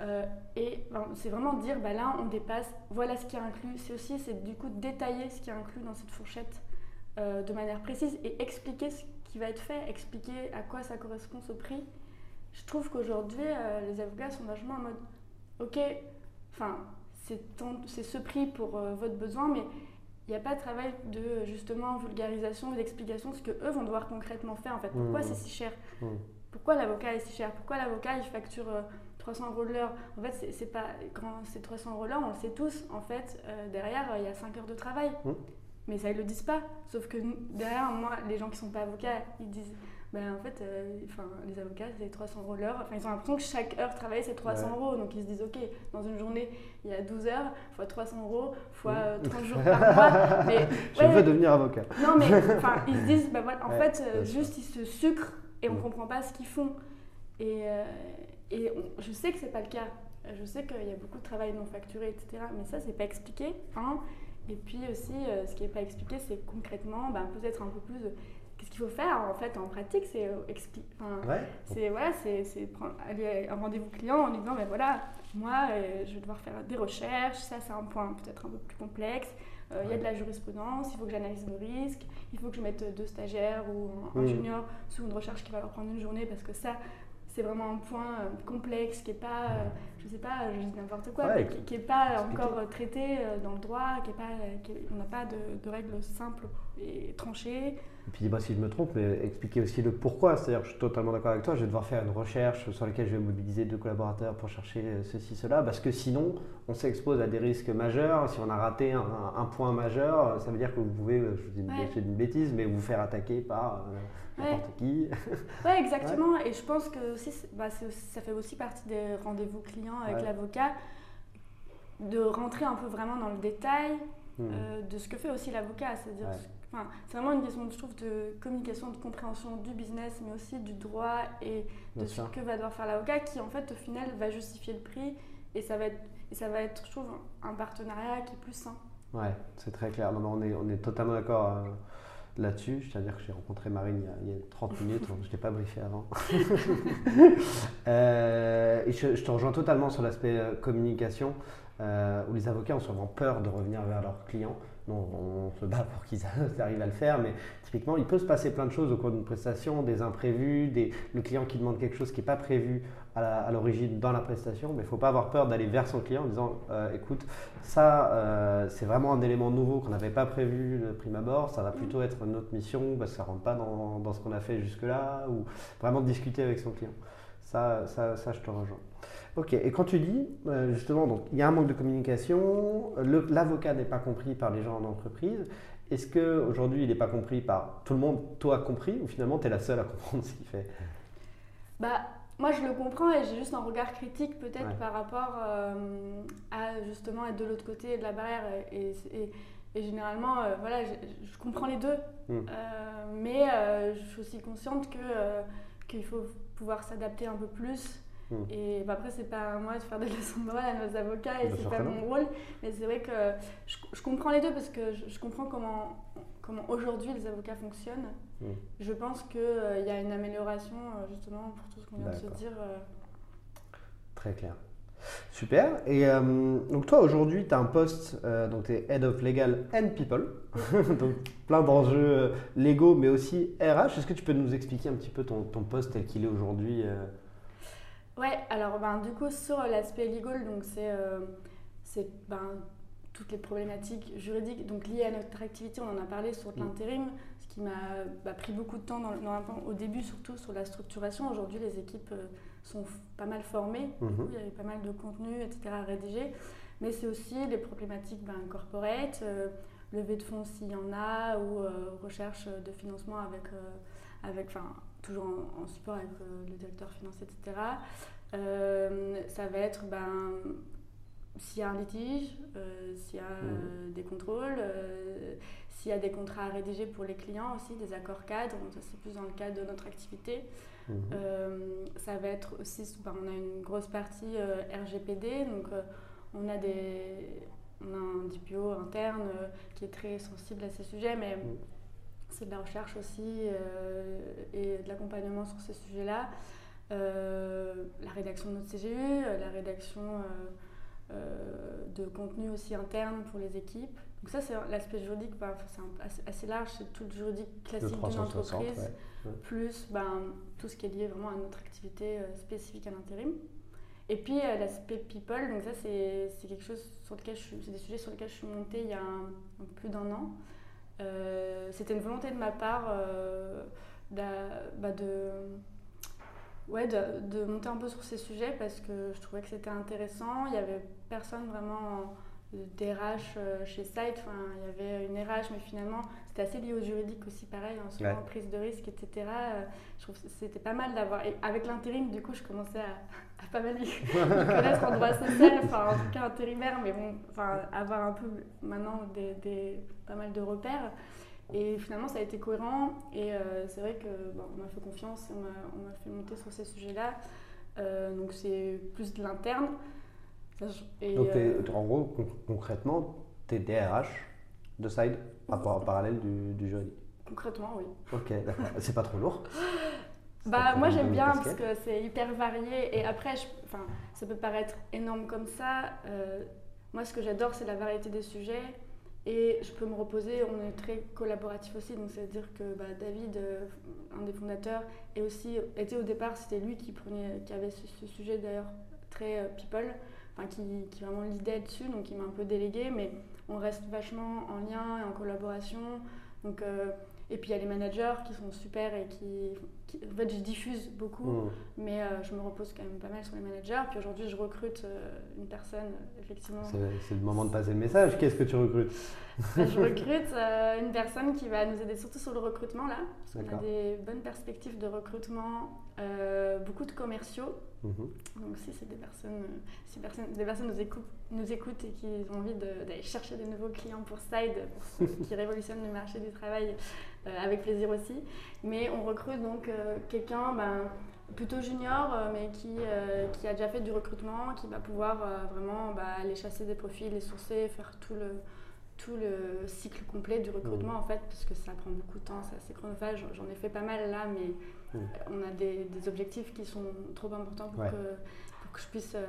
Euh, et ben, c'est vraiment dire, bah là, on dépasse, voilà ce qui est inclus. C'est aussi, c'est du coup détailler ce qui est inclus dans cette fourchette euh, de manière précise et expliquer ce qui va être fait, expliquer à quoi ça correspond ce prix. Je trouve qu'aujourd'hui, euh, les avocats sont vachement en mode, ok, enfin, c'est ce prix pour euh, votre besoin, mais il n'y a pas de travail de justement vulgarisation d'explication de ce que eux vont devoir concrètement faire en fait. Pourquoi Mhm. c'est si cher? Mhm. Pourquoi l'avocat est si cher? Pourquoi l'avocat il facture euh, 300 euros de l'heure? En fait, c'est- pas quand c'est 300 euros l'heure, on le sait tous. En fait, derrière, il y a 5 heures de travail. Mhm. Mais ça, ils le disent pas. Sauf que derrière, moi, les gens qui sont pas avocats, ils disent ben, en fait, euh, enfin, les avocats, c'est 300 euros l'heure. Enfin, ils ont l'impression que chaque heure travaillée, c'est 300 Ouais. euros. Donc, ils se disent, OK, dans une journée, il y a 12 heures, fois 300 euros, fois euh, 30 jours par mois. Mais, Je ouais, veux devenir avocat. non, mais ils se disent, bah voilà, en Ouais, fait, euh, juste ils se sucrent et on Mm. comprend pas ce qu'ils font. Et, euh, et on- je sais que c'est pas le cas. Je sais qu'il y a beaucoup de travail non facturé, etc. Mais ça, c'est pas expliqué. hein. Et puis aussi, euh, ce qui est pas expliqué, c'est concrètement, bah, peut-être un peu plus. Qu'est-ce qu'il faut faire en fait en pratique C'est euh, expli- enfin, Ouais. c'est voilà, c'est aller à un rendez-vous client en lui disant ben voilà, moi euh, je vais devoir faire des recherches, ça c'est un point peut-être un peu plus complexe. Euh, Il y a de la jurisprudence, il faut que j'analyse nos risques, il faut que je mette deux stagiaires ou un, un Mhm. junior sous une recherche qui va leur prendre une journée parce que ça c'est vraiment un point euh, complexe qui est pas, euh, je sais pas, je dis n'importe quoi, Ouais, mais qui, qui est pas expliquer. encore euh, traité dans le droit, qui est pas, qui est- on n'a pas de, de règles simples et tranchées. Et puis dis-moi si je me trompe, mais expliquer aussi le pourquoi. C'est-à-dire, je suis totalement d'accord avec toi, je vais devoir faire une recherche sur laquelle je vais mobiliser deux collaborateurs pour chercher euh, ceci, cela, parce que sinon, on s'expose à des risques majeurs. Si on a raté un, un point majeur, ça veut dire que vous pouvez, euh, je vous dis Ouais. une bêtise, mais vous faire attaquer par euh, Ouais. n'importe qui. Ouais, exactement. Et je pense que aussi, bah, aussi- ça fait aussi partie des rendez-vous clients avec l'avocat, de rentrer un peu vraiment dans le détail Hmm. euh, de ce que fait aussi l'avocat. C'est-à-dire, enfin, c'est vraiment une question, je trouve, de communication, de compréhension du business, mais aussi du droit et de ce que va devoir faire l'avocat, qui en fait, au final, va justifier le prix. Et ça va être, et ça va être je trouve, un partenariat qui est plus sain. Ouais, c'est très clair. Non, non, on, est, on est totalement d'accord euh, là-dessus. Je tiens à dire que j'ai rencontré Marine il y a, il y a 30 minutes, je ne l'ai pas briefé avant. Euh, et je, je te rejoins totalement sur l'aspect euh, communication, euh, où les avocats ont souvent peur de revenir vers leurs clients. On se bat pour qu'ils arrivent à le faire, mais typiquement, il peut se passer plein de choses au cours d'une prestation, des imprévus, des, le client qui demande quelque chose qui n'est pas prévu à l'origine dans la prestation, mais il ne faut pas avoir peur d'aller vers son client en disant euh, écoute, ça euh, c'est vraiment un élément nouveau qu'on n'avait pas prévu de prime abord, ça va plutôt être notre mission parce que ça ne rentre pas dans, dans ce qu'on a fait jusque-là, ou vraiment discuter avec son client. Ça, ça, ça je te rejoins. Ok, et quand tu dis, euh, justement, donc il y a un manque de communication, l'avocat n'est pas compris par les gens en entreprise, est-ce qu'aujourd'hui il n'est pas compris par tout le monde, toi compris, ou finalement tu es la seule à comprendre ce qu'il fait? Bah, moi, je le comprends et j'ai juste un regard critique peut-être par rapport euh, à justement être de l'autre côté de la barrière. Et, généralement, euh, voilà, je, comprends les deux. Hmm. Mais je suis aussi consciente que, qu'il faut pouvoir s'adapter un peu plus. Hmm. Et bah, après, c'est pas à moi de faire des leçons de morale à nos avocats et c'est pas mon rôle. Mais c'est vrai que je, comprends les deux parce que je comprends comment comment aujourd'hui les avocats fonctionnent. Hmm. Je pense qu'il euh, y a une amélioration euh, justement pour tout ce qu'on vient de se dire. Euh. Très clair. Super. Et donc toi aujourd'hui, tu as un poste, donc tu es Head of Legal and People, donc plein d'enjeux légaux mais aussi RH. Est-ce que tu peux nous expliquer un petit peu ton, ton poste tel qu'il est aujourd'hui Ouais, alors ben, du coup sur l'aspect legal, donc c'est ben, toutes les problématiques juridiques donc liées à notre activité. On en a parlé sur mm. l'intérim, ce qui m'a bah, pris beaucoup de temps dans, au début, surtout sur la structuration. Aujourd'hui, les équipes euh, sont pas mal formées. Mm-hmm. il y avait pas mal de contenu, etc. à rédiger. Mais c'est aussi les problématiques ben, corporate, euh, levée de fonds s'il y en a, ou euh, recherche de financement avec, avec toujours en, support avec le directeur financier, etc. ça va être ben, s'il y a un litige, euh, s'il y a mmh. euh, des contrôles, euh, s'il y a des contrats à rédiger pour les clients aussi, des accords cadres, ça c'est plus dans le cadre de notre activité. Mmh. ça va être aussi, bah, on a une grosse partie RGPD, donc on, a des, on a un DPO interne qui est très sensible à ces sujets, mais mmh. c'est de la recherche aussi et de l'accompagnement sur ces sujets-là. la rédaction de notre CGU, la rédaction euh, de contenu aussi interne pour les équipes. Donc ça, c'est l'aspect juridique, bah, c'est assez, large, c'est tout le juridique classique d'une entreprise, plus ben, tout ce qui est lié vraiment à notre activité euh, spécifique à l'intérim. Et puis euh, l'aspect people, donc ça c'est quelque chose sur lequel c'est des sujets sur lesquels je suis montée il y a plus d'un an. C'était une volonté de ma part bah, de ouais, de, de, monter un peu sur ces sujets parce que je trouvais que c'était intéressant. Il n'y avait personne vraiment DRH euh, chez Site. Enfin, il y avait une RH, mais finalement, c'était assez lié au juridique aussi, pareil, en souvent prise de risque, etc. Euh, je trouve que c'était pas mal d'avoir. avec l'intérim, du coup, je commençais à, pas mal connaître en droit social, enfin, en tout cas intérimaire, mais bon, enfin, avoir un peu maintenant des, des, pas mal de repères. Et finalement, ça a été cohérent. Et euh, c'est vrai que on m'a fait confiance et on m'a fait monter sur ces sujets-là. Euh, donc c'est plus de l'interne. donc euh, en gros, concrètement, tu es DRH de Side en parallèle du, du juridique Concrètement, oui. Ok, d'accord. c'est pas trop lourd. Bah, moi j'aime bien parce que c'est hyper varié. Et après, enfin, ça peut paraître énorme comme ça. moi ce que j'adore c'est la variété des sujets. Et je peux me reposer, on est très collaboratif aussi, donc c'est-à-dire que bah, David, euh, un des fondateurs, est aussi, était au départ, c'était lui qui, prenait, qui avait ce, sujet d'ailleurs très euh, people, enfin, qui, qui vraiment l'idée dessus, donc il m'a un peu délégué, mais on reste vachement en lien et en collaboration. Donc, euh, et puis il y a les managers qui sont super et qui. en fait, je diffuse beaucoup, mmh. mais euh, je me repose quand même pas mal sur les managers. Puis aujourd'hui, je recrute euh, une personne, effectivement. C'est le moment de passer le message. Qu'est-ce que tu recrutes? Bah, Je recrute une personne qui va nous aider surtout sur le recrutement, là. Parce qu'on a des bonnes perspectives de recrutement, beaucoup de commerciaux. Mmh. Donc, si c'est des personnes, si personnes, des personnes nous écoutent, nous écoutent et qui ont envie d'aller chercher des nouveaux clients pour Side, qui révolutionne le marché du travail, euh, avec plaisir aussi. Mais on recrute donc euh, quelqu'un ben, plutôt junior, euh, mais qui, qui, a déjà fait du recrutement, qui va pouvoir vraiment bah, aller chasser des profils, les sourcer, faire tout le, tout le cycle complet du recrutement mmh. en fait, parce que ça prend beaucoup de temps, c'est assez chronophage. J'en ai fait pas mal là, mais mmh. on a des, des, objectifs qui sont trop importants pour que que je puisse euh,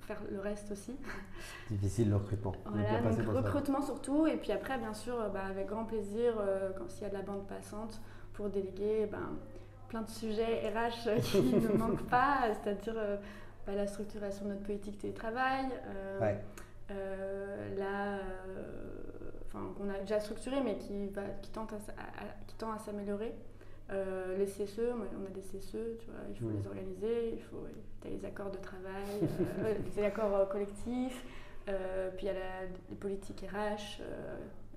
faire le reste aussi. Difficile le recrutement. Voilà, donc recrutement surtout, et puis après, bien sûr, bah, avec grand plaisir, euh, quand s'il y a de la bande passante, pour déléguer, ben, plein de sujets RH qui ne manquent pas, c'est-à-dire bah, la structuration de notre politique télétravail, la, qu'on a déjà structuré mais qui, va, qui, tente à, qui tend à s'améliorer. Euh, les CSE, on a des CSE, tu vois, il faut les organiser, il faut as les accords de travail, euh, les accords euh, collectifs, puis il y a la, les politiques RH,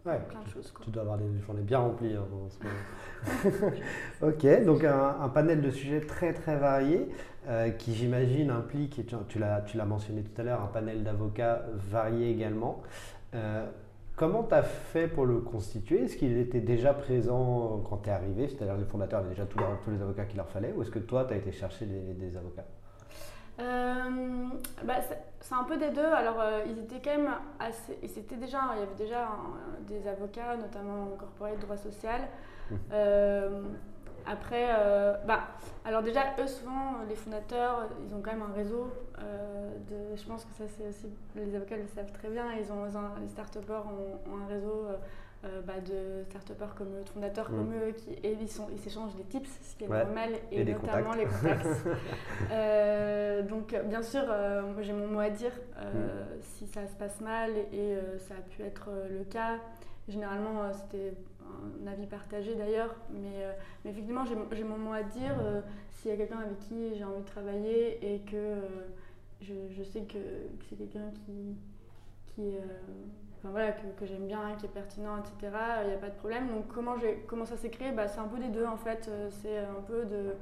plein de choses. Tu dois avoir des journées bien remplies hein, en ce moment. ok, donc un, panel de sujets très très variés qui j'imagine implique, tu, tu l'as mentionné tout à l'heure, un panel d'avocats variés également. Comment tu as fait pour le constituer? Est-ce qu'il était déjà présent quand tu es arrivé? C'est-à-dire les fondateurs avaient déjà tous, les avocats qu'il leur fallait Ou est-ce que toi, tu as été chercher des, avocats? Euh, bah, c'est un peu des deux. Alors, euh, ils étaient quand même assez. Déjà, il y avait déjà des avocats, notamment en corporate droit social. Mmh. Euh, après, euh, bah, alors déjà, eux, souvent, les fondateurs, ils ont quand même un réseau. Euh, de, je pense que ça, c'est aussi, les avocats le savent très bien. Ils ont, les start-upers ont, un réseau euh, bah, de start-upers comme eux, de fondateurs mm. comme eux, qui, et ils, ils s'échangent des tips, ce qui est normal, et, notamment les contacts. donc, bien sûr, j'ai mon mot à dire mm. si ça se passe mal, et, ça a pu être le cas. Généralement, c'était un avis partagé d'ailleurs, mais, euh, mais effectivement, j'ai mon mot à dire. Euh, s'il y a quelqu'un avec qui j'ai envie de travailler et que euh, je, je, sais que, c'est quelqu'un qui, qui enfin, voilà, que, que j'aime bien, qui est pertinent, etc., il n'y a pas de problème. Donc, comment, comment ça s'est créé? Bah, C'est un peu des deux en fait. C'est un peu de,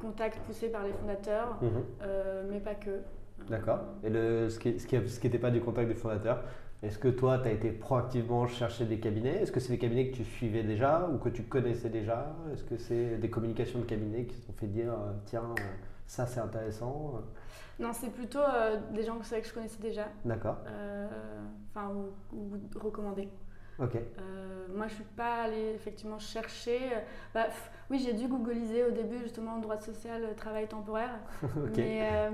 contact poussé par les fondateurs, mhm. mais pas que. D'accord. Et le, ce qui n'était ce qui, pas du contact des fondateurs, est-ce que toi, tu as été proactivement chercher des cabinets? Est-ce que c'est des cabinets que tu suivais déjà ou que tu connaissais déjà? Est-ce que c'est des communications de cabinets qui t'ont fait dire euh, tiens, euh, ça c'est intéressant Non, c'est plutôt euh, des gens que, que je connaissais déjà. D'accord. Enfin, ou, ou recommandés. Ok. Euh, moi, je suis pas allée effectivement chercher. Euh, bah, oui, j'ai dû googliser au début justement droit social, euh, travail temporaire. Mais,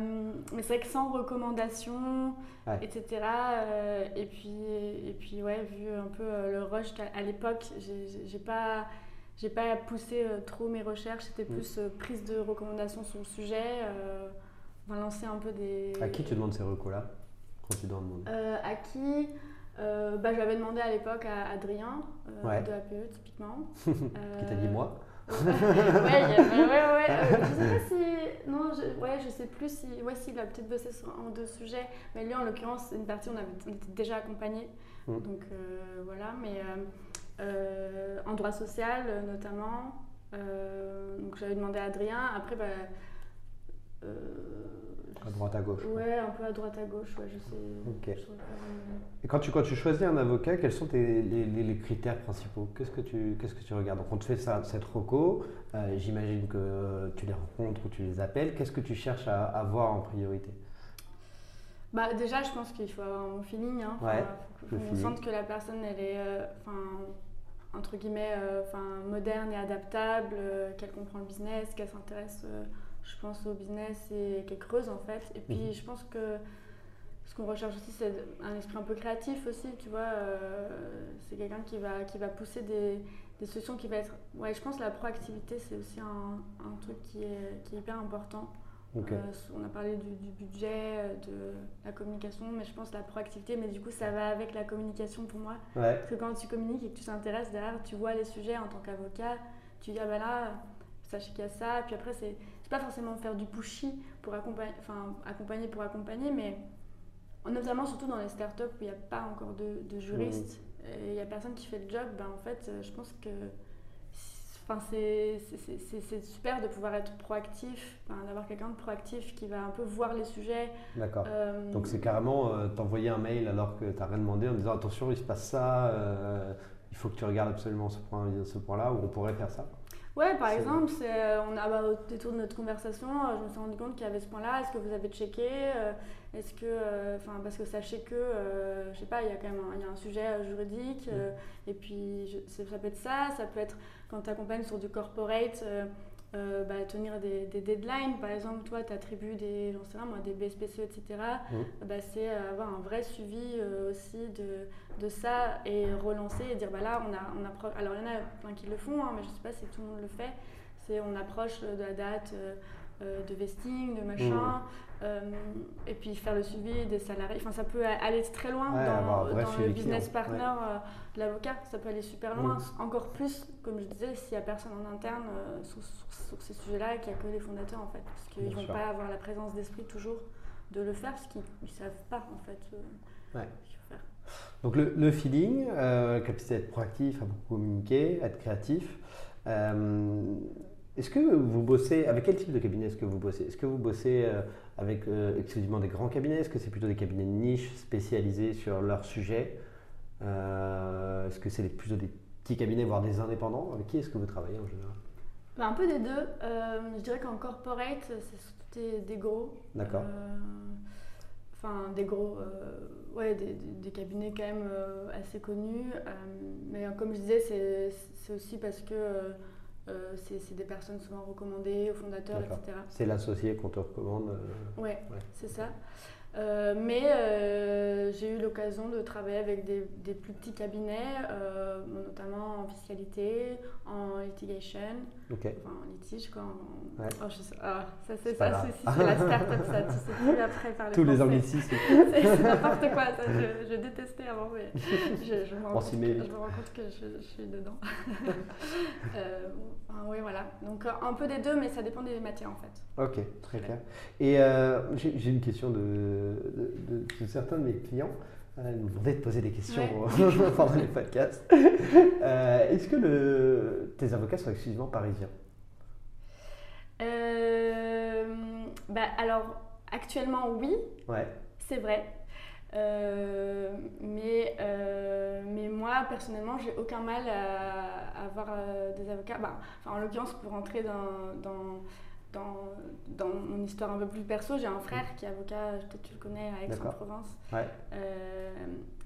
mais c'est vrai que sans recommandation, etc. et puis, et puis ouais, vu un peu le rush à, l'époque, j'ai pas j'ai pas poussé trop mes recherches. C'était mm. plus prise de recommandations sur le sujet. va lancer un peu des. À qui tu demandes ces recos là quand tu dois demander À qui? Euh, bah, J'avais demandé à l'époque à Adrien euh, de APE typiquement. Qui t'a dit moi ouais, ouais, ouais, euh, je sais pas si. Non, je, ouais, je sais plus si. Ouais, s'il a peut-être bossé sur ou deux sujets. Mais lui, en l'occurrence, une partie, on, avait, on était déjà accompagné. Mm. Donc voilà, mais en droit social notamment. donc j'avais demandé à Adrien. Après, bah, à droite à gauche. Ouais, un peu à droite à gauche, ouais, je sais. Et quand tu, quand tu choisis un avocat, quels sont tes, les, les, critères principaux? Qu'est-ce que tu qu'est-ce que tu regardes? Donc on te fait ça, cette reco, euh, j'imagine que tu les rencontres ou tu les appelles. Qu'est-ce que tu cherches à, à voir en priorité? Bah, déjà, je pense qu'il faut avoir un feeling. Hein. ouais, faut, on sente que la personne, elle est, euh, enfin, entre guillemets, euh, enfin, moderne et adaptable, qu'elle comprend le business, qu'elle s'intéresse je pense au business et qu'elle creuse en fait. Et puis mhm. je pense que ce qu'on recherche aussi, c'est un esprit un peu créatif aussi, tu vois. Euh, c'est quelqu'un qui va, qui va pousser des, des, solutions qui va être. Ouais, je pense que la proactivité, c'est aussi un, un, truc qui est, qui est hyper important. Euh, on a parlé du, budget, de la communication, mais je pense la proactivité, mais du coup, ça va avec la communication pour moi. Parce que quand tu communiques et que tu t'intéresses derrière, tu vois les sujets en tant qu'avocat, tu dis, ah ben là, sachez qu'il y a ça, puis après, c'est pas forcément faire du pushy pour accompagner, enfin, accompagner pour accompagner, mais notamment surtout dans les startups où il n'y a pas encore de, de juristes mmh. et il n'y a personne qui fait le job, ben, en fait, je pense que enfin, c'est super de pouvoir être proactif, d'avoir quelqu'un de proactif qui va un peu voir les sujets. D'accord. Euh, Donc c'est carrément euh, t'envoyer un mail alors que tu n'as rien demandé en disant attention, il se passe ça, euh, il faut que tu regardes absolument ce point-là, ce point où on pourrait faire ça. Ouais, par exemple, euh, on a, bah, au détour de notre conversation, euh, je me suis rendu compte qu'il y avait ce point-là. Est-ce que vous avez checké euh, Est-ce que, enfin, parce que sachez que, je sais pas, il y a quand même un, y a un sujet juridique. Et puis, ça peut être ça. Ça peut être quand tu accompagnes sur du corporate. Euh, bah, tenir des, deadlines. Par exemple, toi, tu attribues des, sais moi, des BSPCE, etc. Mmh. Bah, c'est avoir un vrai suivi euh, aussi de, de, ça et relancer et dire bah là, on a, on a alors il y en a plein qui le font, hein, mais je sais pas si tout le monde le fait. C'est on approche de la date de vesting, de machin, et puis faire le suivi des salariés. Enfin, ça peut aller très loin dans, le business partner de l'avocat. Ça peut aller super loin. Encore plus, comme je disais, s'il n'y a personne en interne sur, ces sujets-là et qu'il n'y a que les fondateurs, en fait. Parce qu'ils ne vont pas avoir la présence d'esprit toujours de le faire, parce qu'ils ne savent pas, en fait, ouais. Donc le, feeling, euh, capacité à être proactif, à beaucoup communiquer, à être créatif. Euh, est-ce que vous bossez, avec quel type de cabinet est-ce que vous bossez? Est-ce que vous bossez euh, avec euh, exclusivement des grands cabinets? Est-ce que c'est plutôt des cabinets de niche spécialisés sur leur sujet Est-ce que c'est plutôt des petits cabinets, voire des indépendants? Avec qui est-ce que vous travaillez en général? Bah, Un peu des deux. je dirais qu'en corporate, c'est surtout des, gros. D'accord. Enfin, des gros ouais, des, cabinets quand même euh, assez connus. Euh, mais comme je disais, c'est aussi parce que euh, c'est des personnes souvent recommandées aux fondateurs, etc. C'est l'associé qu'on te recommande ouais, ouais. c'est ça. Euh, mais euh, j'ai eu l'occasion de travailler avec des, des plus petits cabinets, euh, notamment en fiscalité, en litigation, enfin en litige quoi. Ouais. Oh, ah, ça c'est ça, c'est la start-up ça, tu sais plus après parler Tous les anglicismes. c'est n'importe quoi, ça, je, je, détestais avant, mais je, je, me, rends compte que, je me rends compte que je, suis dedans. oui voilà, donc un peu des deux, mais ça dépend des matières en fait. Ok, très clair. Et j'ai une question de de, certains de mes clients euh, nous demandaient de poser des questions pendant les podcasts. Euh, est-ce que le, tes avocats sont exclusivement parisiens? Euh, bah, Alors, actuellement, oui. Ouais. C'est vrai. mais, mais moi, personnellement, j'ai aucun mal à, avoir des avocats. Bah, en l'occurrence, pour rentrer dans, dans dans, mon histoire un peu plus perso, j'ai un frère qui est avocat, peut-être tu le connais, à Aix-en-Provence. Ouais. Euh,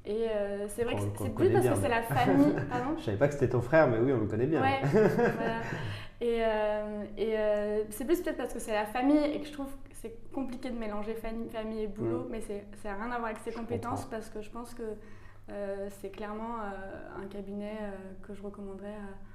et euh, c'est vrai que c'est plus parce que c'est la famille. Pardon Je savais pas que c'était ton frère, mais oui, on le connaît bien. Ouais, voilà. Et, euh, et c'est plus peut-être parce que c'est la famille et que je trouve que c'est compliqué de mélanger famille, famille et boulot, mm. mais ça n'a rien à voir avec ses compétences parce que je pense que c'est clairement un cabinet que je recommanderais à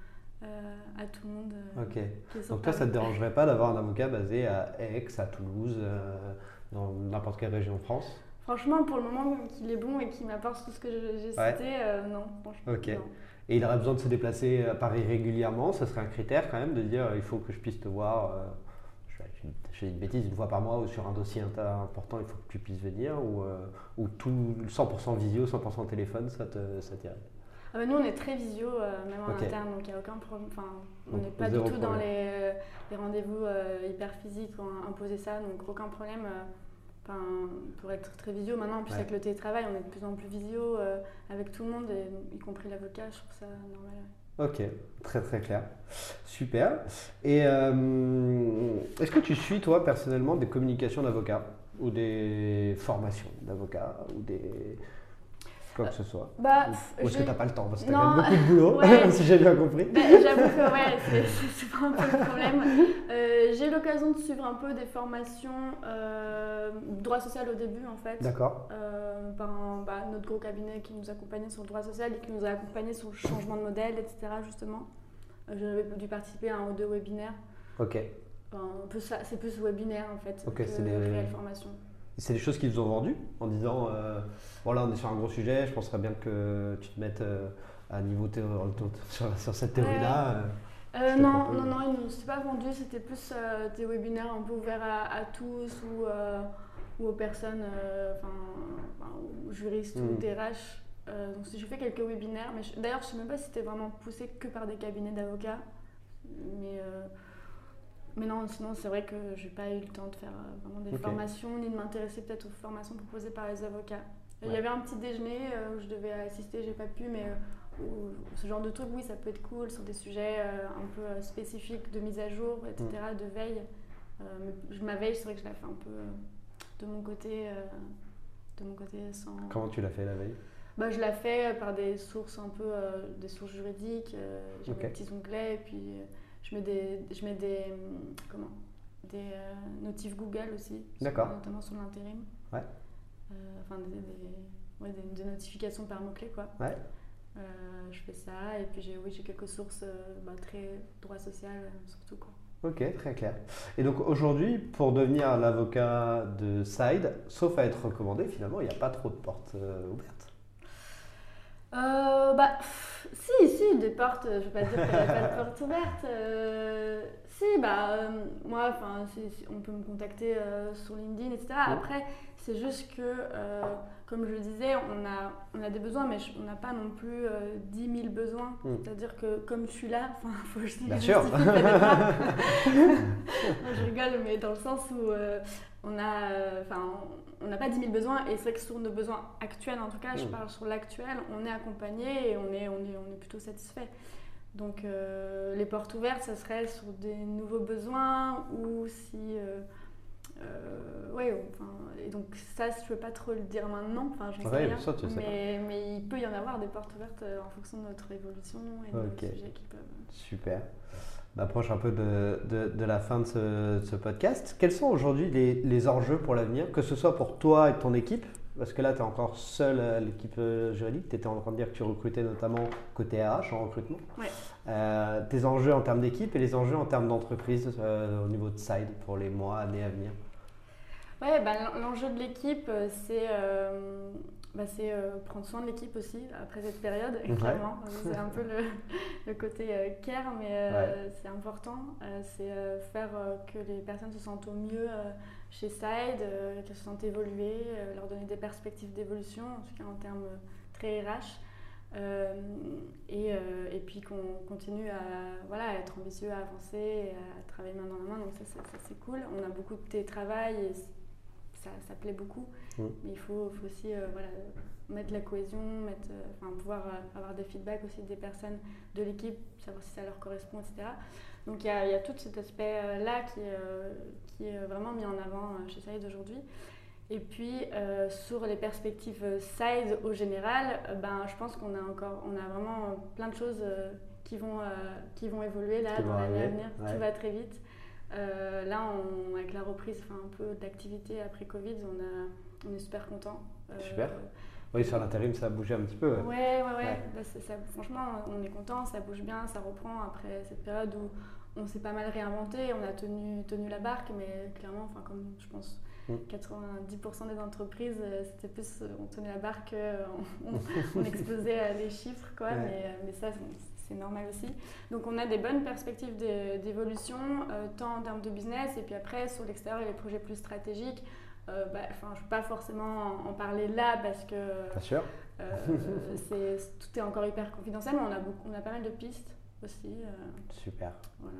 euh, à tout le monde. Euh, ok. Donc toi, ça ne te dérangerait pas d'avoir un avocat basé à Aix, à Toulouse, euh, dans n'importe quelle région de France? Franchement, pour le moment qu'il est bon et qu'il m'apporte tout ce que j'ai cité, non, franchement. Ok. Et il aurait besoin de se déplacer à Paris régulièrement, ça serait un critère quand même de dire il faut que je puisse te voir, je fais une bêtise, une fois par mois ou sur un dossier important, il faut que tu puisses venir ou, ou tout 100% visio, 100% téléphone, ça t'irait ah bah, nous, on est très visio, euh, même en interne, donc il n'y a aucun problème. Enfin, on n'est pas du tout dans les, euh, les rendez-vous euh, hyper physiques, on a imposé ça, donc aucun problème. Enfin, pour être très visio, maintenant, en plus avec le télétravail, on est de plus en plus visio avec tout le monde, y compris l'avocat, je trouve ça normal. Ok, très très clair. Super. Et est-ce que tu suis, toi, personnellement, des communications d'avocats ou des formations d'avocats ou des quoi que ce soit bah, Ou, est-ce que tu n'as pas le temps? Parce que tu as beaucoup de boulot, si j'ai bien compris. Bah, j'avoue que ouais, c'est souvent un peu le problème. Euh, j'ai l'occasion de suivre un peu des formations euh, droit social au début, en fait. D'accord. Euh, par bah, notre gros cabinet qui nous accompagnait sur le droit social et qui nous a accompagnés sur le changement de modèle, etc. justement. Euh, J'avais dû participer à un ou deux webinaires. Ok. c'est plus webinaire, en fait, Ok, que des... réelle formation. C'est des choses qu'ils ont vendues en disant euh, voilà, on est sur un gros sujet, je penserais bien que tu te mettes euh, à niveau sur, sur, cette théorie-là. Euh, non, non, non, ils ne s'est pas vendu, c'était plus des webinaires un peu ouverts à, tous ou, ou, aux personnes, enfin, aux juristes ou DRH. Hmm. donc j'ai fait quelques webinaires, mais d'ailleurs je ne sais même pas si c'était vraiment poussé que par des cabinets d'avocats. Mais mais non, sinon c'est vrai que j'ai pas eu le temps de faire euh, vraiment des formations, ni de m'intéresser peut-être aux formations proposées par les avocats. Il y avait un petit déjeuner euh, où je devais assister, j'ai pas pu, mais euh, ce genre de truc, oui, ça peut être cool sur des sujets un peu spécifiques de mise à jour, etc., mm. de veille. mais ma veille, c'est vrai que je l'ai fait un peu de mon côté, de mon côté sans. Comment tu l'as fait la veille? Bah, je l'ai fait par des sources un peu, des sources juridiques. j'ai des petits onglets et puis je mets des, je mets des, comment, des euh, notifs Google aussi, notamment sur l'intérim. Ouais. Euh, enfin, des, des, ouais, des, notifications par mots-clés, quoi. Ouais. je fais ça. Et puis j'ai oui, j'ai quelques sources bah, très droit social surtout. Quoi. Ok, très clair. Et donc aujourd'hui, pour devenir l'avocat de Side, sauf à être recommandé, finalement, il n'y a pas trop de portes ouvertes. Bah, si, si, des portes, je ne vais pas dire qu'il n'y a pas de portes ouvertes. Si, bah, moi, enfin, on peut me contacter sur LinkedIn, etc. Après, c'est juste que, euh, comme je le disais, on a, on a des besoins, mais on n'a pas non plus euh, 10 000 besoins. Hmm. C'est-à-dire que comme je suis là, il faut que je Bien sûr. je rigole, mais dans le sens où euh, on a, enfin, on n'a pas 10 000 besoins, et c'est vrai que sur nos besoins actuels, en tout cas, je hmm. parle sur l'actuel, on est accompagné et on est, on est, on est plutôt satisfait. Donc les portes ouvertes, ça serait sur des nouveaux besoins ou si euh, ouais, enfin, et donc ça, je ne peux pas trop le dire maintenant, enfin, j'en sais rien, mais, mais, il peut y en avoir des portes ouvertes euh, en fonction de notre évolution et de nos sujets qui peuvent... Super. On approche un peu de, de, de la fin de ce, ce, podcast. Quels sont aujourd'hui les, les, enjeux pour l'avenir, que ce soit pour toi et ton équipe? Parce que là, tu es encore seul à l'équipe euh, juridique. Tu étais en train de dire que tu recrutais notamment côté RH en recrutement. Ouais. Euh, tes enjeux en termes d'équipe et les enjeux en termes d'entreprise au niveau de Side pour les mois, années à venir Ouais, bah, l'enjeu de l'équipe, euh, c'est euh, bah, euh, prendre soin de l'équipe aussi après cette période, clairement. C'est un peu le, le côté care, mais c'est important. c'est faire que les personnes se sentent au mieux chez Side, qu'elles se sentent évoluer, leur donner des perspectives d'évolution, en tout cas en termes très RH. et, et, puis qu'on continue à, voilà, être ambitieux, à avancer, à travailler main dans la main. Donc ça, c'est cool. On a beaucoup de télétravail et ça, plaît beaucoup. Mais il faut, faut aussi euh, voilà, mettre la cohésion, mettre, euh, enfin, pouvoir euh, avoir des feedbacks aussi des personnes de l'équipe, savoir si ça leur correspond, etc. Donc il y a, y a, tout cet aspect-là qui, qui, est vraiment mis en avant chez Side aujourd'hui. Et puis sur les perspectives Side au général, ben, je pense qu'on a encore, on a vraiment plein de choses qui, vont, qui vont évoluer là dans l'année à venir. Tout va très vite. Euh, là, avec la reprise un peu d'activité après Covid, on, a, on est super content. Euh, super. Oui, sur l'intérim, ça a bougé un petit peu. Ouais, ouais, ouais. Bah, franchement, on est content, ça bouge bien, ça reprend après cette période où on s'est pas mal réinventé, on a tenu, tenu la barque, mais clairement, enfin, comme je pense 90% mm. des entreprises, euh, c'était plus on tenait la barque, on, explosait les chiffres, quoi. Mais, mais, ça, c'est normal aussi. Donc on a des bonnes perspectives d'évolution, euh, tant en termes de business, et puis après sur l'extérieur, il y a les projets plus stratégiques. Euh, bah, je ne vais pas forcément en, parler là parce que euh, tout est encore hyper confidentiel, mais on a, beaucoup, on a pas mal de pistes aussi. Super. Voilà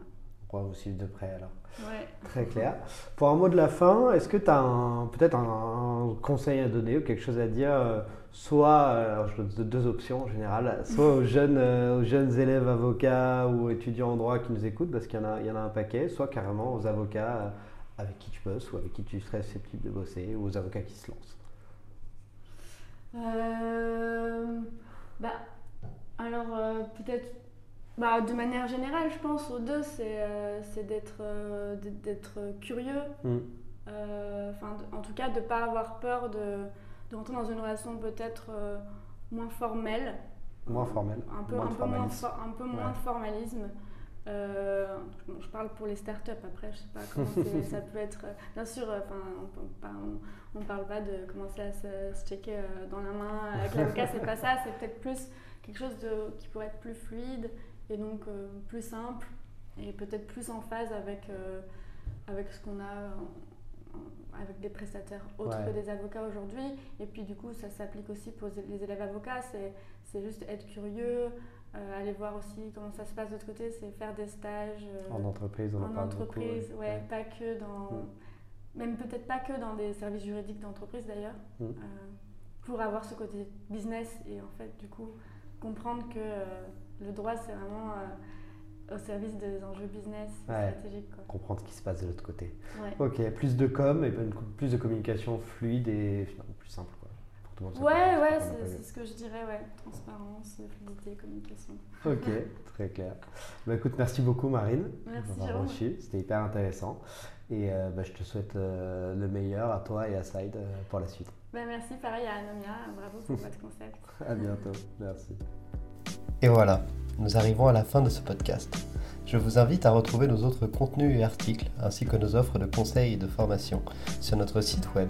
va vous suivre de près alors. Ouais. Très clair. Pour un mot de la fin, est-ce que tu as peut-être un, conseil à donner ou quelque chose à dire euh, Soit, euh, alors je donne deux options en général, soit aux jeunes, euh, aux jeunes élèves avocats ou étudiants en droit qui nous écoutent, parce qu'il y, y en a un paquet, soit carrément aux avocats avec qui tu bosses ou avec qui tu serais susceptible de bosser, ou aux avocats qui se lancent. bah, alors peut-être bah, de manière générale, je pense, aux deux, c'est euh, d'être euh, d'être curieux. Mm. Euh, en tout cas, de ne pas avoir peur de, de, rentrer dans une relation peut-être moins formelle. Moins formelle. Un peu moins, un peu moins, un peu moins de formalisme. Je parle pour les startups après, je sais pas comment ça peut être. Bien sûr, on ne parle pas de commencer à se, se checker dans la main avec l'avocat, c'est pas ça, c'est peut-être plus quelque chose de, qui pourrait être plus fluide et donc euh, plus simple et peut-être plus en phase avec, euh, avec ce qu'on a avec des prestataires autres que des avocats aujourd'hui. Et puis du coup, ça s'applique aussi pour les élèves avocats. C'est juste être curieux, euh, aller voir aussi comment ça se passe de l'autre côté, c'est faire des stages. en entreprise, on en, entreprise, ouais, pas que dans. Mm. Même peut-être pas que dans des services juridiques d'entreprise d'ailleurs. Mm. pour avoir ce côté business et en fait, du coup, comprendre que le droit, c'est vraiment euh, au service des enjeux business stratégiques. Comprendre ce qui se passe de l'autre côté. Ok, plus de com et plus de communication fluide et finalement plus simple. Quoi. Pour tout le monde, ouais, ouais, c'est ce que je dirais, ouais. Transparence, fluidité, communication. Ok, très clair. Bah, écoute, merci beaucoup Marine. Merci C'était hyper intéressant. Et euh, bah, je te souhaite euh, le meilleur à toi et à Side pour la suite. Bah, merci, pareil à Anomia. Bravo pour votre concept. à bientôt. Merci. Et voilà, nous arrivons à la fin de ce podcast. Je vous invite à retrouver nos autres contenus et articles, ainsi que nos offres de conseils et de formation sur notre site web